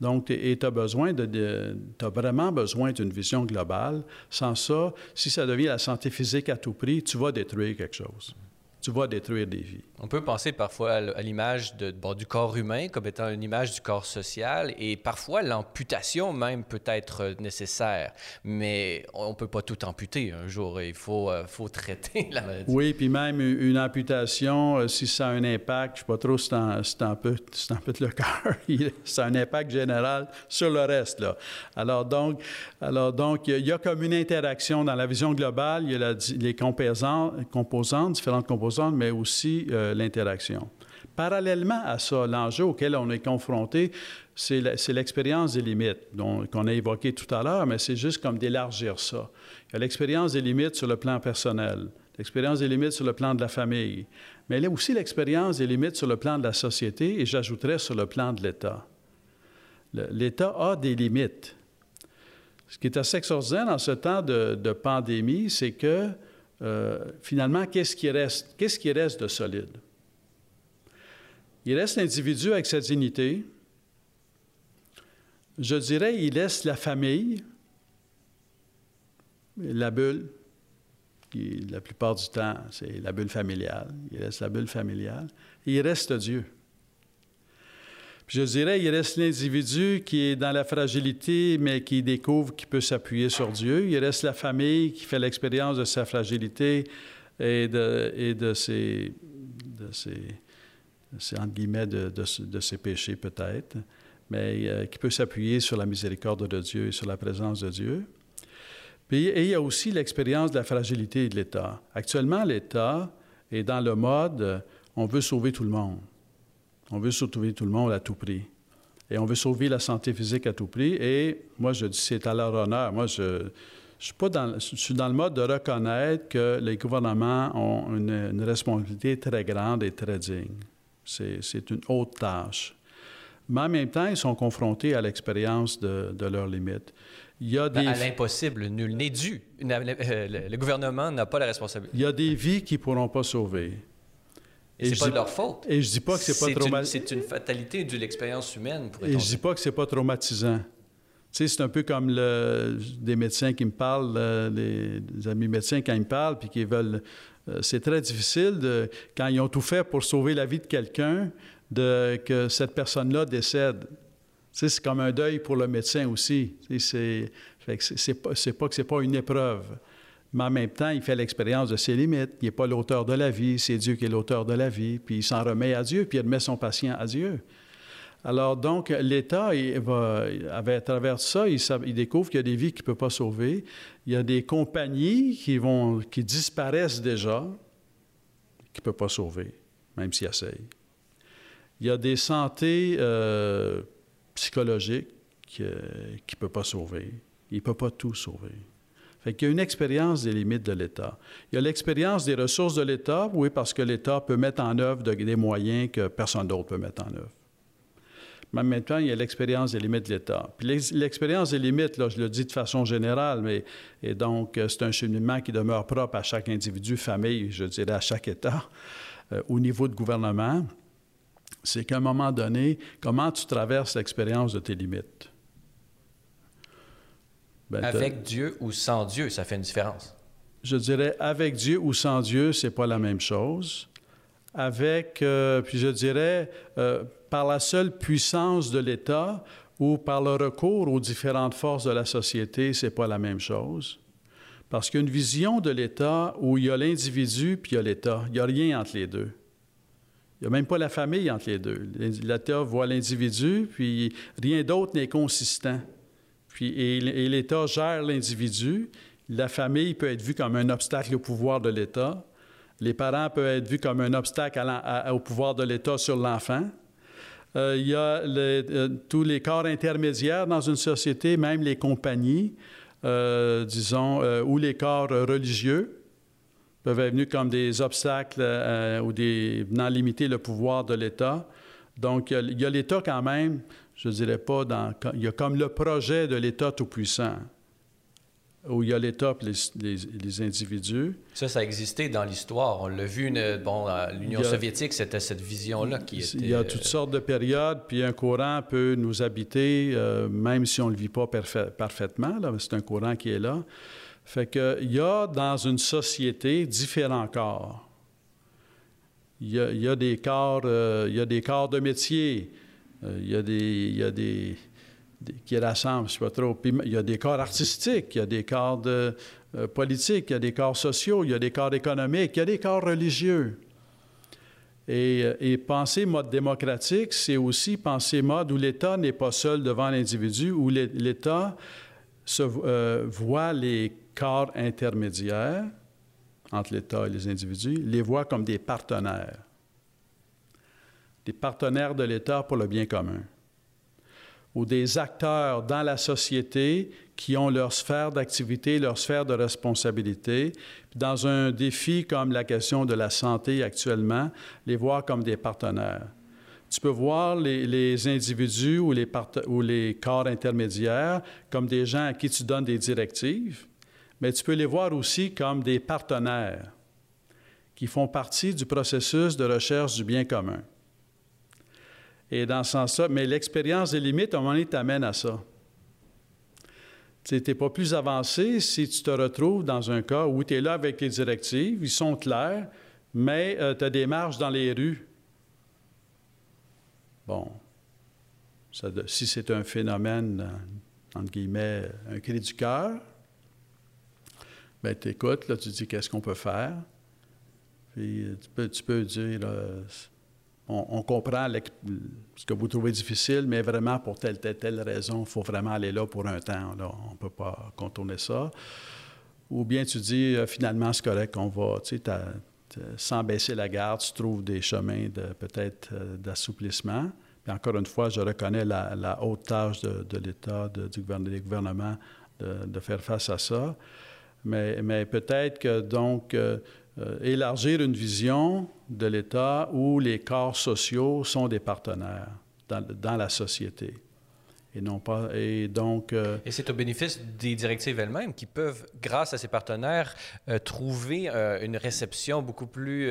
Donc, et tu de, as vraiment besoin d'une vision globale. Sans ça, si ça devient la santé physique à tout prix, tu vas détruire quelque chose tu vas détruire des vies. On peut penser parfois à l'image du corps humain comme étant une image du corps social et parfois l'amputation même peut être nécessaire, mais on ne peut pas tout amputer un jour. Il faut, euh, faut traiter la maladie. Oui, puis même une amputation, euh, si ça a un impact, je ne sais pas trop si un peu le cœur, ça a un impact général sur le reste. Là. Alors donc, alors donc il y a comme une interaction dans la vision globale, il y a les composantes, différentes composantes mais aussi euh, l'interaction. Parallèlement à ça, l'enjeu auquel on est confronté, c'est l'expérience des limites qu'on a évoqué tout à l'heure, mais c'est juste comme d'élargir ça. Il y a l'expérience des limites sur le plan personnel, l'expérience des limites sur le plan de la famille, mais il y a aussi l'expérience des limites sur le plan de la société et j'ajouterais sur le plan de l'État. L'État a des limites. Ce qui est assez extraordinaire dans ce temps de pandémie, c'est que euh, finalement, qu'est-ce qui reste? Qu'est-ce qui reste de solide? Il reste l'individu avec sa dignité. Je dirais, il laisse la famille, la bulle, qui la plupart du temps, c'est la bulle familiale. Il laisse la bulle familiale. Il reste Dieu. Je dirais, il reste l'individu qui est dans la fragilité, mais qui découvre qu'il peut s'appuyer sur Dieu. Il reste la famille qui fait l'expérience de sa fragilité et de, ses, péchés peut-être, mais euh, qui peut s'appuyer sur la miséricorde de Dieu et sur la présence de Dieu. Et il y a aussi l'expérience de la fragilité de l'État. Actuellement, l'État est dans le mode on veut sauver tout le monde. On veut sauver tout le monde à tout prix. Et on veut sauver la santé physique à tout prix. Et moi, je dis c'est à leur honneur. Moi, je, je suis, pas dans, je suis dans le mode de reconnaître que les gouvernements ont une, responsabilité très grande et très digne. C'est une haute tâche. Mais en même temps, ils sont confrontés à l'expérience de, de, leurs limites. Il y a ben, des... À l'impossible, nul n'est dû. Euh, le gouvernement n'a pas la responsabilité. Il y a des vies qui ne pourront pas sauver. Et c'est pas de leur faute. Et je dis pas que c'est pas traumatisant. C'est une fatalité de l'expérience humaine. Et je dis pas que c'est pas traumatisant sais, c'est un peu comme le, des médecins qui me parlent, euh, les, amis médecins quand ils me parlent, puis qui veulent... Euh, c'est très difficile, de, quand ils ont tout fait pour sauver la vie de quelqu'un, de, que cette personne-là décède. c'est comme un deuil pour le médecin aussi. C'est, c'est, pas, pas que c'est pas une épreuve. Mais en même temps, il fait l'expérience de ses limites. Il n'est pas l'auteur de la vie, c'est Dieu qui est l'auteur de la vie. Puis il s'en remet à Dieu, puis il admet son patient à Dieu. Alors, donc, l'État, à travers ça, il, découvre qu'il y a des vies qu'il ne peut pas sauver. Il y a des compagnies qui, vont, qui disparaissent déjà, qu'il ne peut pas sauver, même s'il essaye. Il y a des santé euh, psychologiques qu'il ne peut pas sauver. Il ne peut pas tout sauver. Fait qu'il y a une expérience des limites de l'État. Il y a l'expérience des ressources de l'État, oui, parce que l'État peut mettre en œuvre des moyens que personne d'autre peut mettre en œuvre. Mais en même temps, il y a l'expérience des limites de l'État. Puis l'expérience des limites, là, je le dis de façon générale, mais donc euh, c'est un cheminement qui demeure propre à chaque individu, famille, je dirais à chaque État, euh, au niveau de gouvernement. C'est qu'à un moment donné, comment tu traverses l'expérience de tes limites? Ben, avec Dieu ou sans Dieu, ça fait une différence. Je dirais avec Dieu ou sans Dieu, c'est pas la même chose. Avec, euh, puis je dirais, par la seule puissance de l'État ou par le recours aux différentes forces de la société, c'est pas la même chose. Parce qu'une vision de l'État où il y a l'individu puis il y a l'État, il n'y a rien entre les deux. Il n'y a même pas la famille entre les deux. L'État voit l'individu, puis rien d'autre n'est consistant. Puis, et, l'État gère l'individu. La famille peut être vue comme un obstacle au pouvoir de l'État. Les parents peuvent être vus comme un obstacle au pouvoir de l'État sur l'enfant. Euh, il y a euh, tous les corps intermédiaires dans une société, même les compagnies, euh, disons, ou les corps religieux peuvent être venus comme des obstacles ou des venant limiter le pouvoir de l'État. Donc, il y a l'État quand même, je ne dirais pas, dans, il y a comme le projet de l'État tout-puissant où il y a l'État et les, les, individus. Ça, ça a existé dans l'histoire. On l'a vu, bon, l'Union soviétique, c'était cette vision-là qui était... Il y a toutes sortes de périodes, puis un courant peut nous habiter, euh, même si on ne le vit pas parfaitement, là, c'est un courant qui est là. Fait qu'il y a dans une société différents corps. Il y a, il y a des corps, euh, il y a des corps de métier, euh, il y a des... Il y a des qui rassemblent, je sais pas trop. Il y a des corps artistiques, il y a des corps euh, politiques, il y a des corps sociaux, il y a des corps économiques, il y a des corps religieux. Et, euh, penser mode démocratique, c'est aussi penser mode où l'État n'est pas seul devant l'individu, où l'État euh, voit les corps intermédiaires entre l'État et les individus, les voit comme des partenaires. Des partenaires de l'État pour le bien commun ou des acteurs dans la société qui ont leur sphère d'activité, leur sphère de responsabilité. dans un défi comme la question de la santé actuellement, les voir comme des partenaires. Tu peux voir les, individus ou les, ou les corps intermédiaires comme des gens à qui tu donnes des directives, mais tu peux les voir aussi comme des partenaires qui font partie du processus de recherche du bien commun. Et dans ce sens-là, mais l'expérience des limites, à un moment donné, t'amène à ça. Tu n'es pas plus avancé si tu te retrouves dans un cas où tu es là avec tes directives, ils sont clairs, mais euh, tu as des marges dans les rues. Bon, si c'est un phénomène, euh, entre guillemets, un cri du cœur, ben tu écoutes, là, tu dis qu'est-ce qu'on peut faire? Puis euh, tu peux, dire, on, comprend ce que vous trouvez difficile, mais vraiment pour telle, telle, telle raison, il faut vraiment aller là pour un temps. On ne peut pas contourner ça. Ou bien tu dis, euh, finalement, c'est correct, on va, tu sais, sans baisser la garde, tu trouves des chemins de peut-être euh, d'assouplissement. Puis encore une fois, je reconnais la, haute tâche de, l'État, du gouvernement, de, faire face à ça. Mais, peut-être que donc euh, euh, élargir une vision de l'État où les corps sociaux sont des partenaires dans, dans la société et non pas et donc euh, et c'est au bénéfice des directives elles-mêmes qui peuvent grâce à ces partenaires euh, trouver une réception beaucoup plus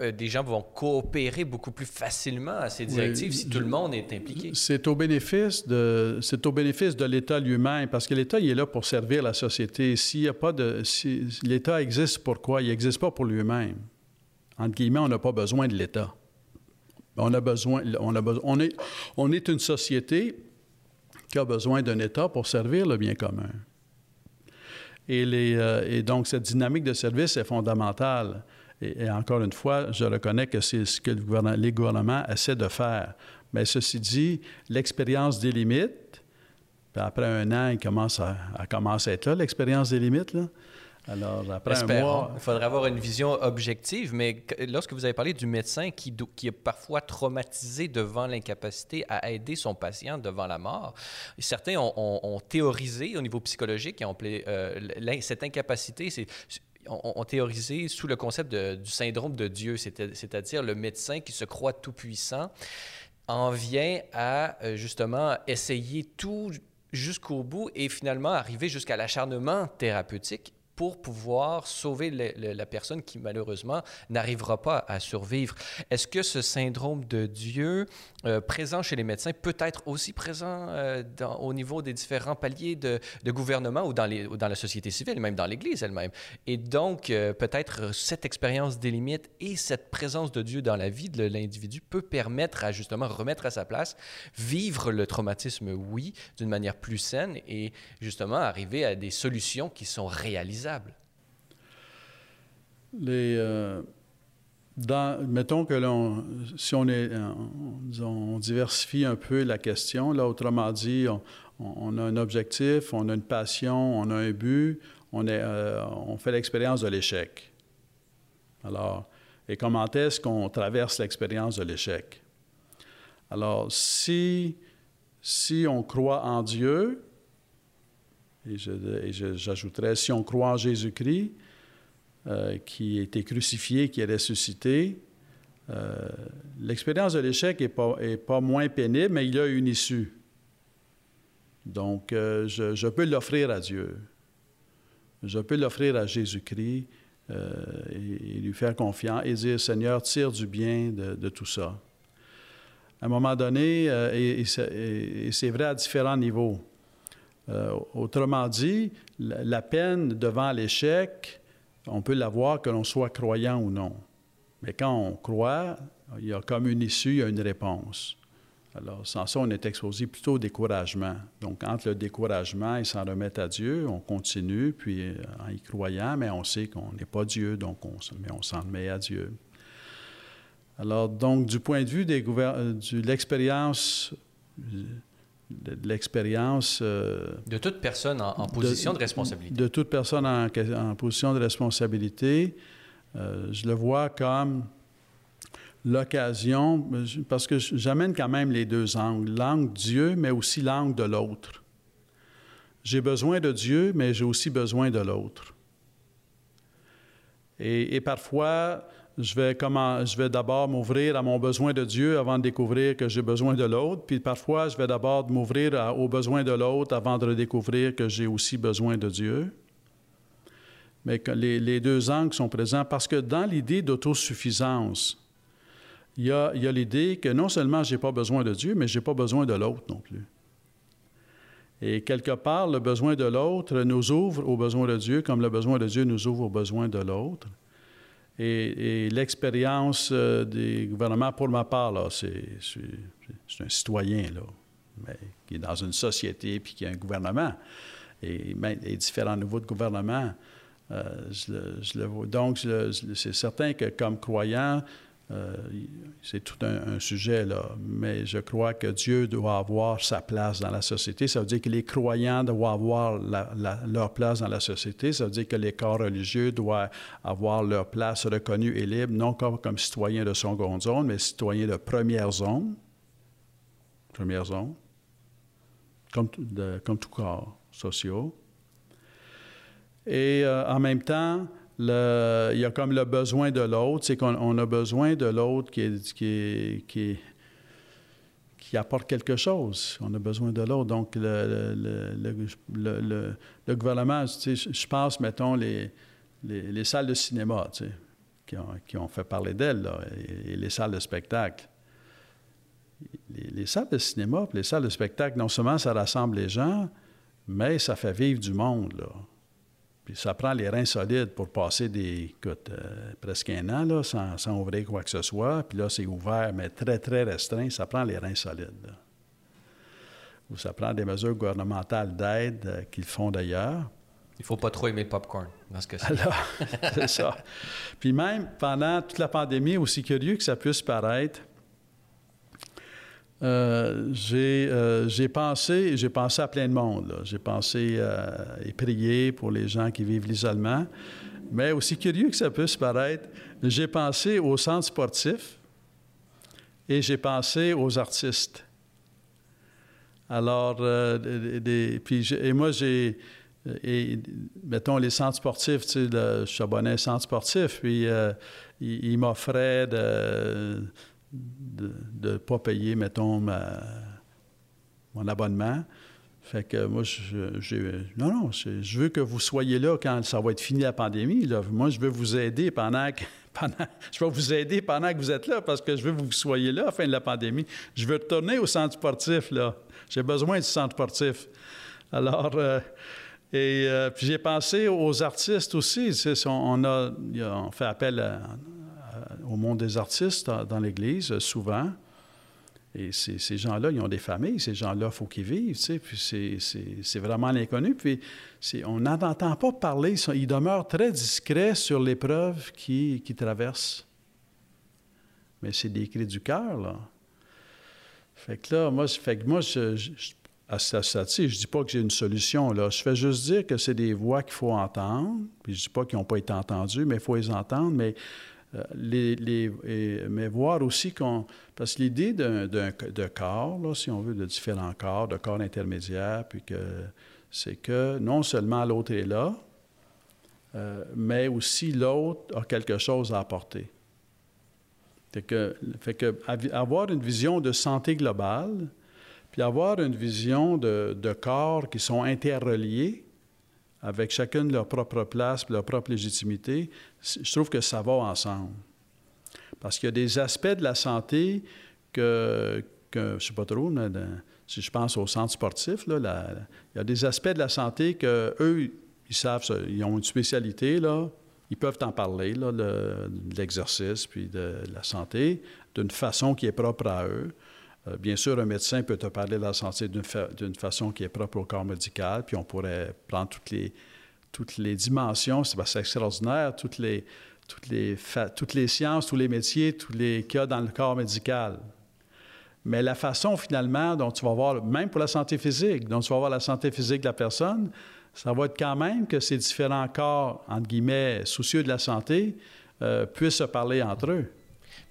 des gens vont coopérer beaucoup plus facilement à ces directives si tout le monde est impliqué. C'est au bénéfice de c'est au bénéfice de l'État lui-même parce que l'État il est là pour servir la société. S'il y a pas de si l'État existe pourquoi il n'existe pas pour lui-même. Entre guillemets on n'a pas besoin de l'État. On a besoin on a besoin on est on est une société qui a besoin d'un État pour servir le bien commun. Et, les, euh, et donc, cette dynamique de service est fondamentale. Et, encore une fois, je reconnais que c'est ce que le gouvernement, les gouvernements essaient de faire. Mais ceci dit, l'expérience des limites, après un an, il commence à, à commencer à être là, l'expérience des limites. Là. Alors, après un mois... Il faudrait avoir une vision objective, mais lorsque vous avez parlé du médecin qui, qui est parfois traumatisé devant l'incapacité à aider son patient devant la mort, certains ont, théorisé au niveau psychologique, et ont, euh, cette incapacité, c'est ont, théorisé sous le concept du syndrome de Dieu, c'est-à-dire le médecin qui se croit tout-puissant en vient à euh, justement essayer tout jusqu'au bout et finalement arriver jusqu'à l'acharnement thérapeutique pour pouvoir sauver la personne qui malheureusement n'arrivera pas à survivre. Est-ce que ce syndrome de Dieu euh, présent chez les médecins peut être aussi présent euh, au niveau des différents paliers de, gouvernement ou dans, la société civile, même dans l'Église elle-même? Et donc, euh, peut-être cette expérience des limites et cette présence de Dieu dans la vie de l'individu peut permettre à justement remettre à sa place, vivre le traumatisme, oui, d'une manière plus saine et justement arriver à des solutions qui sont réalisables les, euh, mettons que si on, est, on, diversifie un peu la question, là, autrement dit, on, a un objectif, on a une passion, on a un but, euh, on fait l'expérience de l'échec. Alors, et comment est-ce qu'on traverse l'expérience de l'échec? Alors, si on croit en Dieu, et, j'ajouterais, si on croit en Jésus-Christ, euh, qui a été crucifié, qui est ressuscité, euh, l'expérience de l'échec n'est pas, est pas moins pénible, mais il a une issue. Donc, euh, je, peux l'offrir à Dieu. Je peux l'offrir à Jésus-Christ et, lui faire confiance et dire, Seigneur, tire du bien de, tout ça. À un moment donné, et, c'est vrai à différents niveaux, autrement dit, la, peine devant l'échec, on peut l'avoir que l'on soit croyant ou non. Mais quand on croit, il y a comme une issue, il y a une réponse. Alors, sans ça, on est exposé plutôt au découragement. Donc, entre le découragement et s'en remettre à Dieu, on continue, puis euh, en y croyant, mais on sait qu'on n'est pas Dieu, donc on, mais on s'en remet à Dieu. Alors, donc, du point de vue euh, de l'expérience de, l'expérience. Euh, de toute personne en, position de, responsabilité. De toute personne en, position de responsabilité. Euh, je le vois comme l'occasion, parce que j'amène quand même les deux angles, l'angle Dieu, mais aussi l'angle de l'autre. J'ai besoin de Dieu, mais j'ai aussi besoin de l'autre. Et, et, parfois, je vais, d'abord m'ouvrir à mon besoin de Dieu avant de découvrir que j'ai besoin de l'autre. Puis parfois, je vais d'abord m'ouvrir aux besoins de l'autre avant de découvrir que j'ai aussi besoin de Dieu. Mais les, deux angles sont présents parce que dans l'idée d'autosuffisance, il y a, l'idée que non seulement j'ai pas besoin de Dieu, mais j'ai pas besoin de l'autre non plus. Et quelque part, le besoin de l'autre nous ouvre aux besoins de Dieu, comme le besoin de Dieu nous ouvre aux besoins de l'autre. Et, l'expérience euh, des gouvernements, pour ma part, c'est, un citoyen là, qui est dans une société puis qui a un gouvernement et, et différents niveaux de gouvernement. Euh, je, le, vois. Donc, c'est certain que comme croyant, euh, c'est tout un, sujet, là, mais je crois que Dieu doit avoir sa place dans la société. Ça veut dire que les croyants doivent avoir leur place dans la société. Ça veut dire que les corps religieux doivent avoir leur place reconnue et libre, non comme, comme citoyens de seconde zone, mais citoyens de première zone. Première zone. Comme, tout corps social. Et euh, en même temps, le, il y a comme le besoin de l'autre, c'est qu'on a besoin de l'autre qui, qui, qui, apporte quelque chose. On a besoin de l'autre. Donc, le, le, le gouvernement, je pense, mettons, les, les, salles de cinéma, qui ont, qui, ont, fait parler d'elles, et, les salles de spectacle. Les, les salles de cinéma, les salles de spectacle, non seulement ça rassemble les gens, mais ça fait vivre du monde, là. Puis ça prend les reins solides pour passer des, écoute, euh, presque un an là, sans, sans, ouvrir quoi que ce soit. Puis là, c'est ouvert, mais très, très restreint. Ça prend les reins solides. Ou ça prend des mesures gouvernementales d'aide euh, qu'ils font d'ailleurs. Il ne faut pas trop aimer le popcorn dans ce cas-ci. c'est ça. Puis même pendant toute la pandémie, aussi curieux que ça puisse paraître, euh, euh, j'ai pensé, j'ai pensé à plein de monde. J'ai pensé euh, et prié pour les gens qui vivent l'isolement. Mais aussi curieux que ça puisse paraître, j'ai pensé aux centres sportifs et j'ai pensé aux artistes. Alors, puis et moi, j'ai, et, mettons, les centres sportifs, tu sais, je suis abonné à centre sportif, puis il, il m'offrait de de ne pas payer, mettons, mon abonnement. Fait que moi, je, non, non, je, veux que vous soyez là quand ça va être fini la pandémie. Là. Moi, je veux vous aider pendant que, pendant, je vais vous aider pendant que vous êtes là parce que je veux que vous soyez là à la fin de la pandémie. Je veux retourner au centre sportif, là. J'ai besoin du centre sportif. Alors, euh, et euh, puis j'ai pensé aux artistes aussi. On, a, on fait appel à, au monde des artistes dans, l'Église, euh, souvent. Et ces gens-là, ils ont des familles, ces gens-là, il faut qu'ils vivent, tu sais, puis c'est vraiment l'inconnu. Puis on n'entend pas parler, ils demeurent très discrets sur l'épreuve qu'ils qui traversent. Mais c'est des cris du cœur, là. Fait que là, moi, fait que moi je, je, à ce je dis pas que j'ai une solution, là. Je fais juste dire que c'est des voix qu'il faut entendre. Puis je dis pas qu'ils n'ont pas été entendus, mais il faut les entendre. Mais euh, mais voir aussi qu'on. Parce que l'idée d'un, de corps, là, si on veut, de différents corps, de corps intermédiaires, puis que c'est que non seulement l'autre est là, euh, mais aussi l'autre a quelque chose à apporter. Fait que avoir une vision de santé globale, puis avoir une vision de, de corps qui sont interreliés, avec chacune leur propre place, leur propre légitimité, je trouve que ça va ensemble. Parce qu'il y a des aspects de la santé que, je ne sais pas trop, mais si je pense au centre sportif, là, il y a des aspects de la santé que eux, ils savent, ils ont une spécialité, là, ils peuvent en parler, là, de, l'exercice puis de, la santé, d'une façon qui est propre à eux. Euh, bien sûr, un médecin peut te parler de la santé d'une façon qui est propre au corps médical, puis on pourrait prendre toutes les, toutes les dimensions, c'est extraordinaire, toutes les, sciences, tous les métiers, tous les cas dans le corps médical. Mais la façon finalement dont tu vas voir, même pour la santé physique, dont tu vas voir la santé physique de la personne, ça va être quand même que ces différents corps, entre guillemets, soucieux de la santé, euh, puissent se parler entre eux.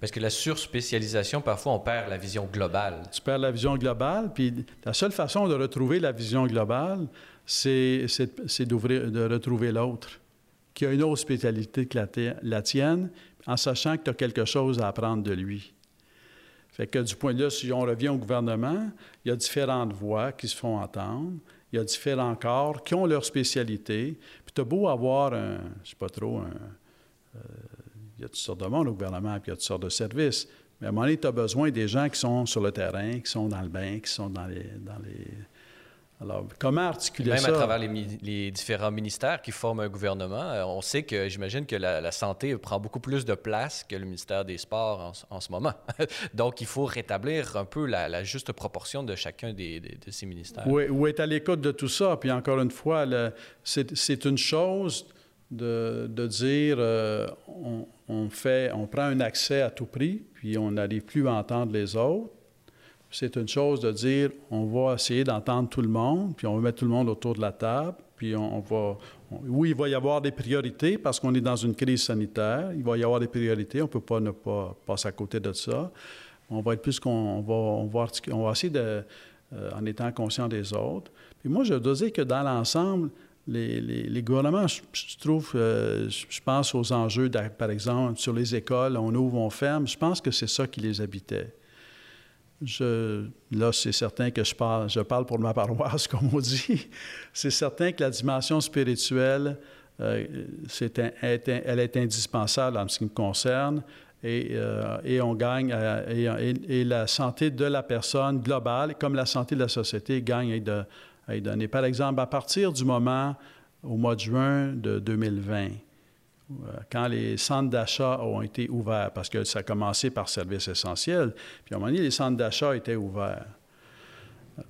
Parce que la surspécialisation, parfois, on perd la vision globale. Tu perds la vision globale, puis la seule façon de retrouver la vision globale, c'est de retrouver l'autre, qui a une autre spécialité que la, tienne, en sachant que tu as quelque chose à apprendre de lui. Fait que du point de vue, si on revient au gouvernement, il y a différentes voix qui se font entendre, il y a différents corps qui ont leur spécialité. Puis tu as beau avoir un, je sais pas trop, un, euh, il y a toutes sortes de monde au gouvernement, puis il y a toutes sortes de services. Mais à un moment donné, tu as besoin des gens qui sont sur le terrain, qui sont dans le bain, qui sont dans les, dans les alors, comment articuler même ça? Même à travers les, différents ministères qui forment un gouvernement, euh, on sait que j'imagine que la, santé prend beaucoup plus de place que le ministère des Sports en, ce moment. Donc, il faut rétablir un peu la, juste proportion de chacun des, de ces ministères. Oui, ou être à l'écoute de tout ça. Puis encore une fois, c'est une chose de, de dire euh, on, on, fait, on prend un accès à tout prix, puis on n'arrive plus à entendre les autres c'est une chose de dire on va essayer d'entendre tout le monde, puis on va mettre tout le monde autour de la table, puis on, va. oui, il va y avoir des priorités parce qu'on est dans une crise sanitaire. Il va y avoir des priorités. On ne peut pas ne pas passer à côté de ça. On va être plus qu'on va, on va, on va essayer de, euh, en étant conscient des autres. Puis moi, je dois dire que dans l'ensemble, les, gouvernements, je, trouve, euh, je pense aux enjeux, par exemple, sur les écoles, on ouvre, on ferme. Je pense que c'est ça qui les habitait. Là, c'est certain que je parle, je parle pour ma paroisse, comme on dit. C'est certain que la dimension spirituelle, euh, elle est indispensable en ce qui me concerne. Et, euh, et on gagne, euh, et, la santé de la personne globale, comme la santé de la société, gagne à Par exemple, à partir du moment, au mois de juin de 2020, euh, quand les centres d'achat ont été ouverts, parce que ça a commencé par service essentiel, puis à un moment donné, les centres d'achat étaient ouverts.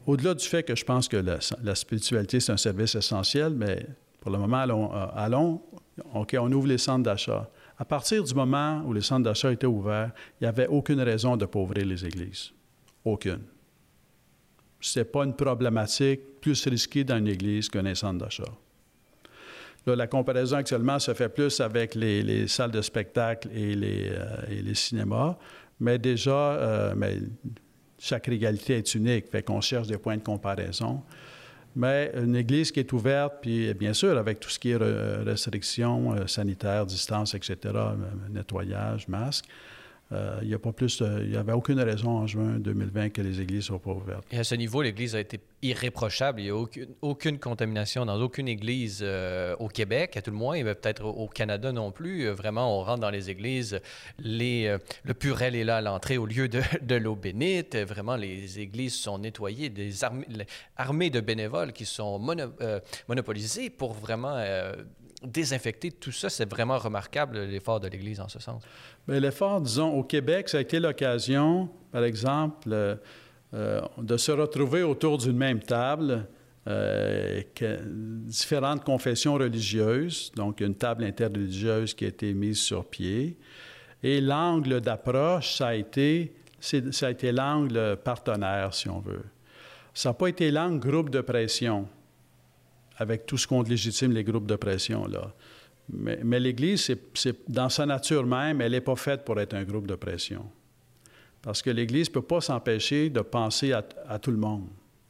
Au-delà du fait que je pense que la, spiritualité, c'est un service essentiel, mais pour le moment, allons, euh, OK, on ouvre les centres d'achat. À partir du moment où les centres d'achat étaient ouverts, il n'y avait aucune raison de pauvrer les églises. Aucune. Ce n'est pas une problématique plus risquée dans une église qu'un centre d'achat la comparaison actuellement se fait plus avec les, salles de spectacle et les, euh, cinémas, mais déjà, euh, mais chaque égalité est unique, fait qu'on cherche des points de comparaison. Mais une église qui est ouverte, puis bien sûr, avec tout ce qui est restrictions euh, sanitaires, distance, etc., nettoyage, masque, euh, il n'y a pas plus, il n'y avait aucune raison en juin 2020 que les églises soient pas ouvertes. Et à ce niveau, l'Église a été irréprochable. Il n'y a aucune, contamination dans aucune église euh, au Québec, à tout le moins, et peut-être au Canada non plus. Euh, vraiment, on rentre dans les églises, le purel est là à l'entrée au lieu de, l'eau bénite. Vraiment, les églises sont nettoyées, des armées, armées de bénévoles qui sont monopolisées pour vraiment désinfecter tout ça. C'est vraiment remarquable l'effort de l'Église en ce sens. L'effort, disons, au Québec, ça a été l'occasion, par exemple, euh, euh, de se retrouver autour d'une même table. Euh, différentes confessions religieuses, donc une table interreligieuse qui a été mise sur pied. Et l'angle d'approche, ça a été, ça a été l'angle partenaire, si on veut. Ça n'a pas été l'angle groupe de pression avec tout ce qu'on légitime les groupes de pression. Là. Mais, l'Église, c'est, dans sa nature même, elle n'est pas faite pour être un groupe de pression. Parce que l'Église ne peut pas s'empêcher de penser à, tout le monde.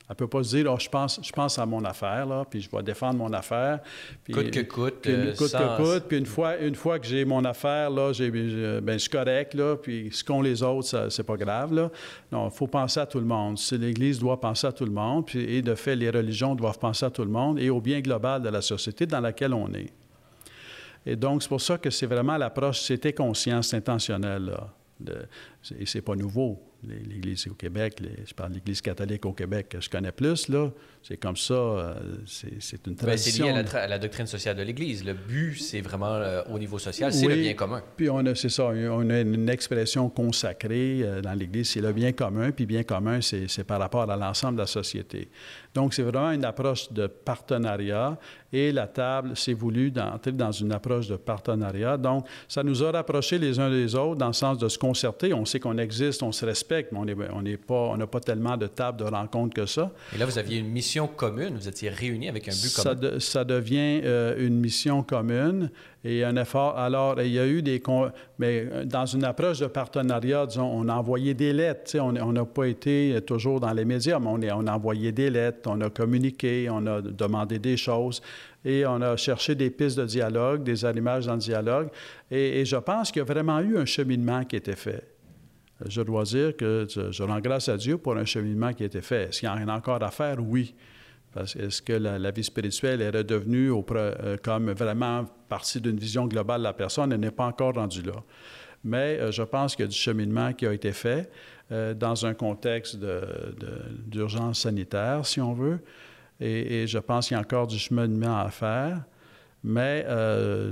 Elle ne peut pas se dire, oh, je, pense, je pense à mon affaire, là, puis je vais défendre mon affaire. Puis, coûte que coûte. Puis, euh, coûte que coûte. Puis une fois, une fois que j'ai mon affaire, là, j'ai, ben, je suis correct, là, puis ce qu'ont les autres, ce c'est pas grave. Là. Non, il faut penser à tout le monde. L'Église doit penser à tout le monde, puis, et de fait, les religions doivent penser à tout le monde et au bien global de la société dans laquelle on est. Et donc, c'est pour ça que c'est vraiment l'approche, c'était conscience intentionnelle. Là, de, et c'est pas nouveau l'Église au Québec, je parle de l'Église catholique au Québec que je connais plus, là, c'est comme ça, euh, c'est une tradition. c'est lié à la, doctrine sociale de l'Église. Le but, c'est vraiment euh, au niveau social, c'est le bien commun. Puis on a, c'est ça, on a une expression consacrée euh, dans l'Église, c'est le bien commun, puis bien commun, c'est par rapport à l'ensemble de la société. Donc, c'est vraiment une approche de partenariat et la table s'est voulu d'entrer dans une approche de partenariat. Donc, ça nous a rapprochés les uns des autres dans le sens de se concerter. On sait qu'on existe, on se respecte, mais on n'a pas, pas tellement de table de rencontre que ça. Et là, vous aviez une mission commune, vous étiez réunis avec un but commun. Ça, devient euh, une mission commune et un effort. Alors, il y a eu des. Mais euh, dans une approche de partenariat, disons, on a envoyé des lettres. On n'a pas été toujours dans les médias, mais on, on a envoyé des lettres, on a communiqué, on a demandé des choses et on a cherché des pistes de dialogue, des allumages dans le dialogue. Et, je pense qu'il y a vraiment eu un cheminement qui a été fait. Je dois dire que je, rends grâce à Dieu pour un cheminement qui a été fait. Est-ce qu'il y en a encore à faire? Oui. Est-ce que la, vie spirituelle est redevenue euh, comme vraiment partie d'une vision globale de la personne? Elle n'est pas encore rendue là. mais euh, je pense qu'il y a du cheminement qui a été fait euh, dans un contexte d'urgence sanitaire, si on veut, et, je pense qu'il y a encore du cheminement à faire. Mais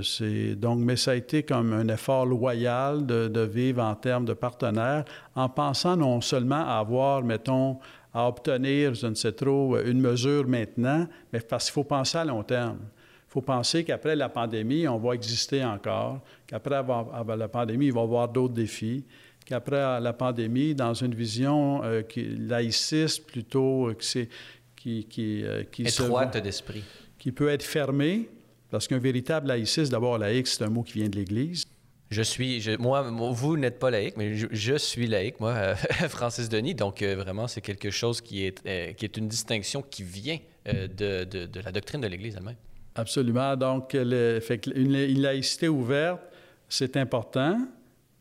c'est donc, mais ça a été comme un effort loyal de, de, vivre en termes de partenaires, en pensant non seulement à avoir, mettons, à obtenir, je ne sais trop, une mesure maintenant, mais parce qu'il faut penser à long terme. Il faut penser qu'après la pandémie, on va exister encore, qu'après la pandémie, il va y avoir d'autres défis, qu'après la pandémie, dans une vision euh, qui, laïciste plutôt, euh, qui, qui, qui, euh, qui étroite d'esprit, qui peut être fermée, parce qu'un véritable laïciste, d'abord, laïque, c'est un mot qui vient de l'Église. Je suis, moi, vous n'êtes pas laïque, mais je, suis laïque, moi, euh, Francis Denis. Donc, euh, vraiment, c'est quelque chose qui est, euh, qui est une distinction qui vient de, de, la doctrine de l'Église elle-même. Absolument. Donc, fait une, laïcité ouverte, c'est important,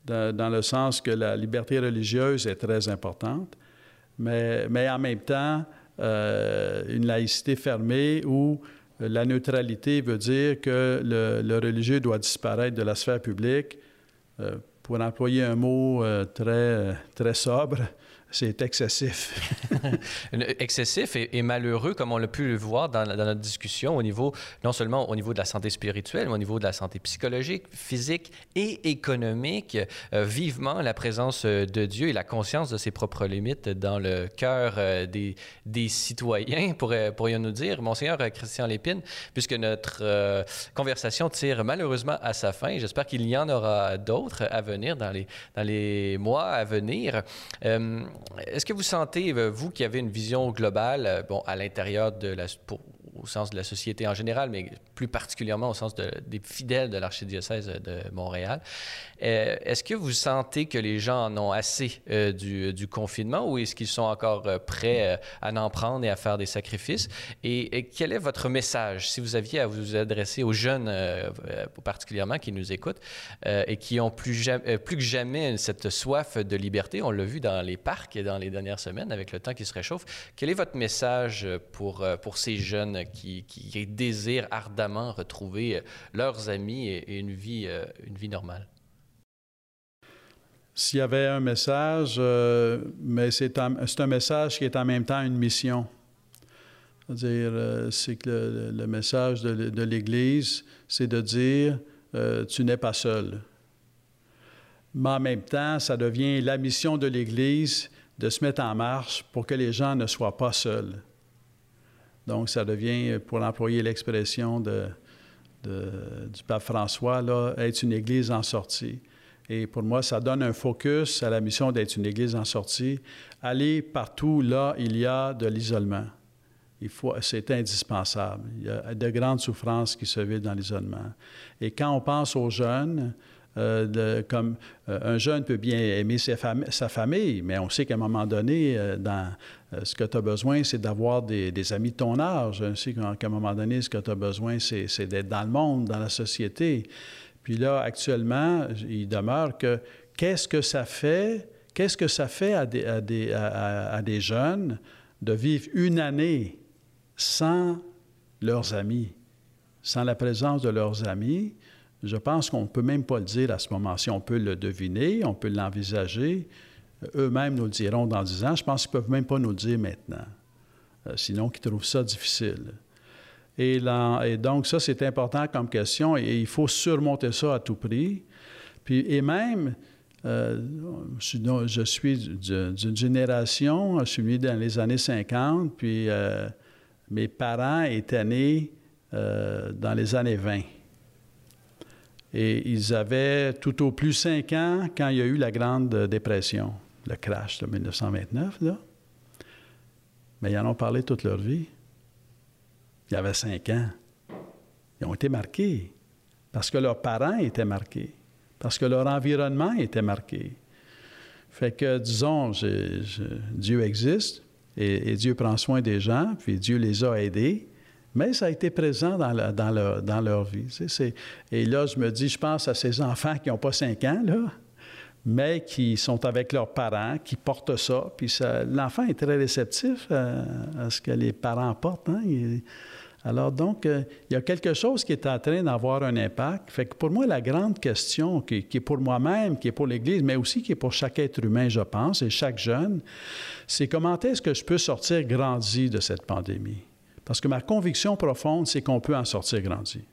dans, le sens que la liberté religieuse est très importante, mais, mais en même temps, une laïcité fermée où la neutralité veut dire que le, religieux doit disparaître de la sphère publique. Euh, pour employer un mot euh, très, très sobre, c'est excessif. excessif et, malheureux, comme on l'a pu le voir dans, notre discussion, au niveau, non seulement au niveau de la santé spirituelle, mais au niveau de la santé psychologique, physique et économique. Euh, vivement la présence euh, de Dieu et la conscience de ses propres limites dans le cœur euh, des, des, citoyens, pourrions-nous dire. Monseigneur Christian Lépine, puisque notre conversation tire malheureusement à sa fin, j'espère qu'il y en aura d'autres à venir dans les, dans les mois à venir. Est-ce que vous sentez, euh, vous qui avez une vision globale, euh, bon, à l'intérieur de la, au sens de la société en général, mais plus particulièrement au sens des fidèles de l'archidiocèse de Montréal. Euh, est-ce que vous sentez que les gens en ont assez euh, du, confinement ou est-ce qu'ils sont encore euh, prêts à en prendre et à faire des sacrifices? Et, quel est votre message? Si vous aviez à vous adresser aux jeunes particulièrement qui nous écoutent et qui ont plus, que jamais cette soif de liberté? On l'a vu dans les parcs et dans les dernières semaines avec le temps qui se réchauffe. Quel est votre message pour, pour ces jeunes qui, qui désirent ardemment retrouver leurs amis et, une, vie, une vie normale? S'il y avait un message, euh, mais c'est un, message qui est en même temps une mission. C'est-à-dire, euh, c'est que le, message de, l'Église, c'est de dire, euh, tu n'es pas seul. Mais en même temps, ça devient la mission de l'Église de se mettre en marche pour que les gens ne soient pas seuls. Donc, ça devient, pour employer l'expression du pape François, là, être une Église en sortie. Et pour moi, ça donne un focus à la mission d'être une Église en sortie. Aller partout là, il y a de l'isolement. Il faut, c'est indispensable. Il y a de grandes souffrances qui se vivent dans l'isolement. Et quand on pense aux jeunes, euh, comme euh, un jeune peut bien aimer sa, famille, mais on sait qu'à un moment donné, euh, dans, ce que tu as besoin, c'est d'avoir des, amis de ton âge. Sait qu'à un moment donné, ce que tu as besoin, c'est, d'être dans le monde, dans la société. Puis là, actuellement, il demeure que qu'est-ce que ça fait, qu'est-ce que ça fait à des, jeunes de vivre une année sans leurs amis, sans la présence de leurs amis? Je pense qu'on ne peut même pas le dire à ce moment-ci. On peut le deviner, on peut l'envisager. Eux-mêmes nous le diront dans dix ans. Je pense qu'ils ne peuvent même pas nous le dire maintenant. Euh, sinon, qu'ils trouvent ça difficile. Et, donc, ça, c'est important comme question et, il faut surmonter ça à tout prix. Puis, et même, euh, je, suis d'une génération, je suis né dans les années 50, puis euh, mes parents étaient nés euh, dans les années 20. Et ils avaient tout au plus 5 ans quand il y a eu la Grande Dépression, le crash de 1929, là. Mais ils en ont parlé toute leur vie il y avait cinq ans, ils ont été marqués parce que leurs parents étaient marqués, parce que leur environnement était marqué. Fait que, disons, Dieu existe et, Dieu prend soin des gens, puis Dieu les a aidés, mais ça a été présent dans, leur, vie. et là, je me dis, je pense à ces enfants qui n'ont pas cinq ans, là, mais qui sont avec leurs parents, qui portent ça. Puis l'enfant est très réceptif à, ce que les parents portent. Hein? Alors donc, euh, il y a quelque chose qui est en train d'avoir un impact. Fait que pour moi, la grande question qui est pour moi-même, qui est pour l'Église, mais aussi qui est pour chaque être humain, je pense, et chaque jeune, c'est comment est-ce que je peux sortir grandi de cette pandémie? Parce que ma conviction profonde, c'est qu'on peut en sortir grandi.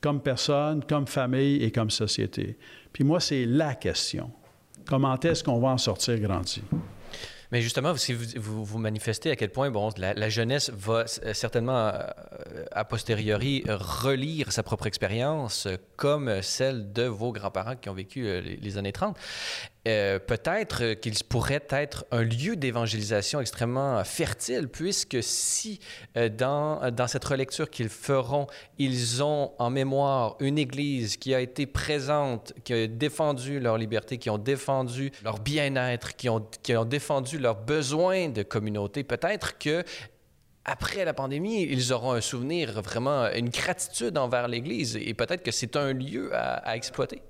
Comme personne, comme famille et comme société. Puis moi, c'est la question. Comment est-ce qu'on va en sortir grandi? Mais justement, si vous, vous, manifestez à quel point bon, la, jeunesse va certainement, euh, a posteriori, relire sa propre expérience comme celle de vos grands-parents qui ont vécu euh, les années 30. Euh, peut-être qu'il pourrait être un lieu d'évangélisation extrêmement fertile, puisque si euh, dans, dans cette relecture qu'ils feront, ils ont en mémoire une Église qui a été présente, qui a défendu leur liberté, qui ont défendu leur bien-être, qui ont, qui ont défendu leurs besoins de communauté, peut-être que après la pandémie, ils auront un souvenir, vraiment une gratitude envers l'Église, et peut-être que c'est un lieu à exploiter.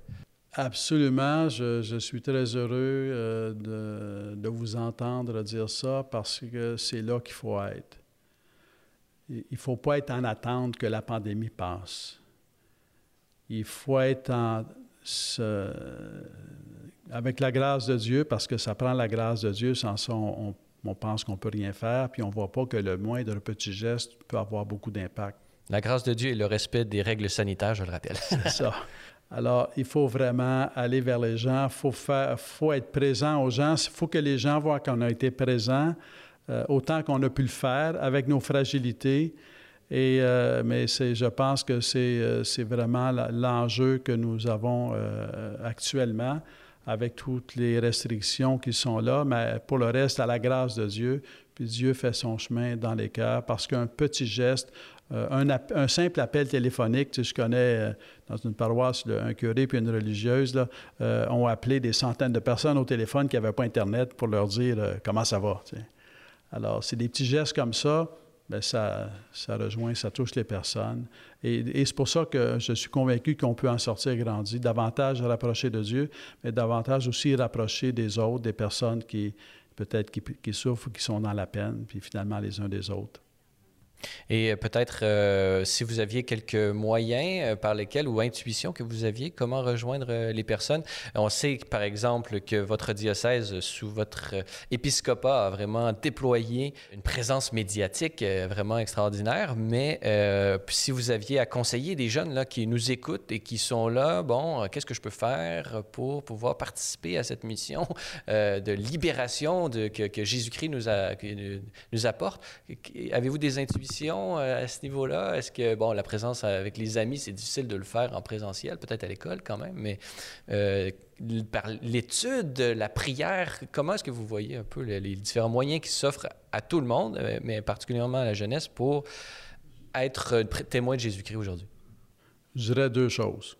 Absolument. Je, suis très heureux euh, de, de, vous entendre dire ça parce que c'est là qu'il faut être. Il ne faut pas être en attente que la pandémie passe. Il faut être en, avec la grâce de Dieu parce que ça prend la grâce de Dieu. Sans ça, on, on pense qu'on ne peut rien faire, puis on ne voit pas que le moindre petit geste peut avoir beaucoup d'impact. La grâce de Dieu et le respect des règles sanitaires, je le rappelle. C'est ça. Alors, il faut vraiment aller vers les gens, il faut, être présent aux gens, il faut que les gens voient qu'on a été présent euh, autant qu'on a pu le faire avec nos fragilités. Et, euh, mais je pense que c'est, euh, vraiment l'enjeu que nous avons actuellement avec toutes les restrictions qui sont là, mais pour le reste, à la grâce de Dieu, puis Dieu fait son chemin dans les cœurs parce qu'un petit geste, un, un, simple appel téléphonique, tu sais, je connais dans une paroisse, un curé puis une religieuse là, euh, ont appelé des centaines de personnes au téléphone qui n'avaient pas Internet pour leur dire euh, comment ça va. Alors, c'est des petits gestes comme ça, bien, ça, ça rejoint, ça touche les personnes. Et, c'est pour ça que je suis convaincu qu'on peut en sortir grandi, davantage rapprocher de Dieu, mais davantage aussi rapprocher des autres, des personnes qui peut-être qui, qui souffrent, qui sont dans la peine, puis finalement les uns des autres. Et euh, peut-être euh, si vous aviez quelques moyens euh, par lesquels ou intuitions que vous aviez, comment rejoindre les personnes. On sait par exemple que votre diocèse sous votre épiscopat a vraiment déployé une présence médiatique vraiment extraordinaire, mais si vous aviez à conseiller des jeunes là, qui nous écoutent et qui sont là, bon, qu'est-ce que je peux faire pour pouvoir participer à cette mission de libération de, que, Jésus-Christ nous, nous apporte? Avez-vous des intuitions? Euh, à ce niveau-là? Est-ce que, bon, la présence avec les amis, c'est difficile de le faire en présentiel, peut-être à l'école quand même, mais euh, par l'étude, la prière, comment est-ce que vous voyez un peu les, différents moyens qui s'offrent à tout le monde, euh, mais particulièrement à la jeunesse, pour être témoin de Jésus-Christ aujourd'hui? Je dirais deux choses.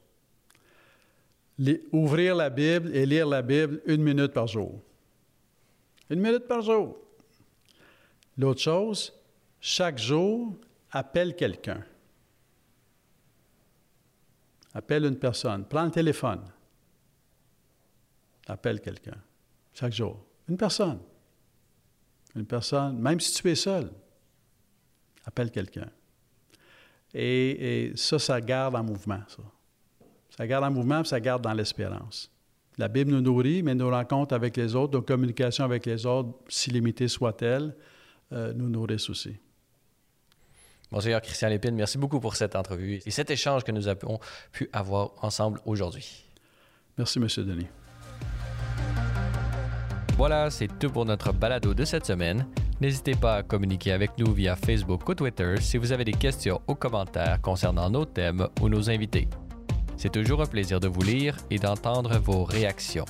ouvrir la Bible et lire la Bible une minute par jour. Une minute par jour. L'autre chose, chaque jour, appelle quelqu'un. Appelle une personne. Prends le téléphone. Appelle quelqu'un. Chaque jour. Une personne. Une personne, même si tu es seul, appelle quelqu'un. Et, ça, ça garde en mouvement, ça. Garde en mouvement, ça garde dans l'espérance. La Bible nous nourrit, mais nos rencontres avec les autres, nos communications avec les autres, si limitées soient-elles, euh, nous nourrissent aussi. Monseigneur Christian Lépine, merci beaucoup pour cette entrevue et cet échange que nous avons pu avoir ensemble aujourd'hui. Merci, M. Denis. Voilà, c'est tout pour notre balado de cette semaine. N'hésitez pas à communiquer avec nous via Facebook ou Twitter si vous avez des questions ou commentaires concernant nos thèmes ou nos invités. C'est toujours un plaisir de vous lire et d'entendre vos réactions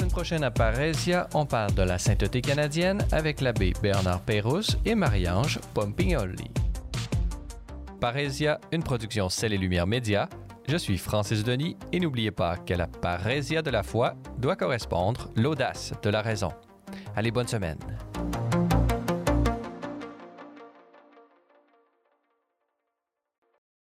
semaine prochaine à Parésia, on parle de la sainteté canadienne avec l'abbé Bernard Pérusse et Marie-Ange Pompignoli. Parésia, une production Celle et Lumière Média. Je suis Francis Denis et n'oubliez pas qu'à la parésia de la foi doit correspondre l'audace de la raison. Allez, bonne semaine.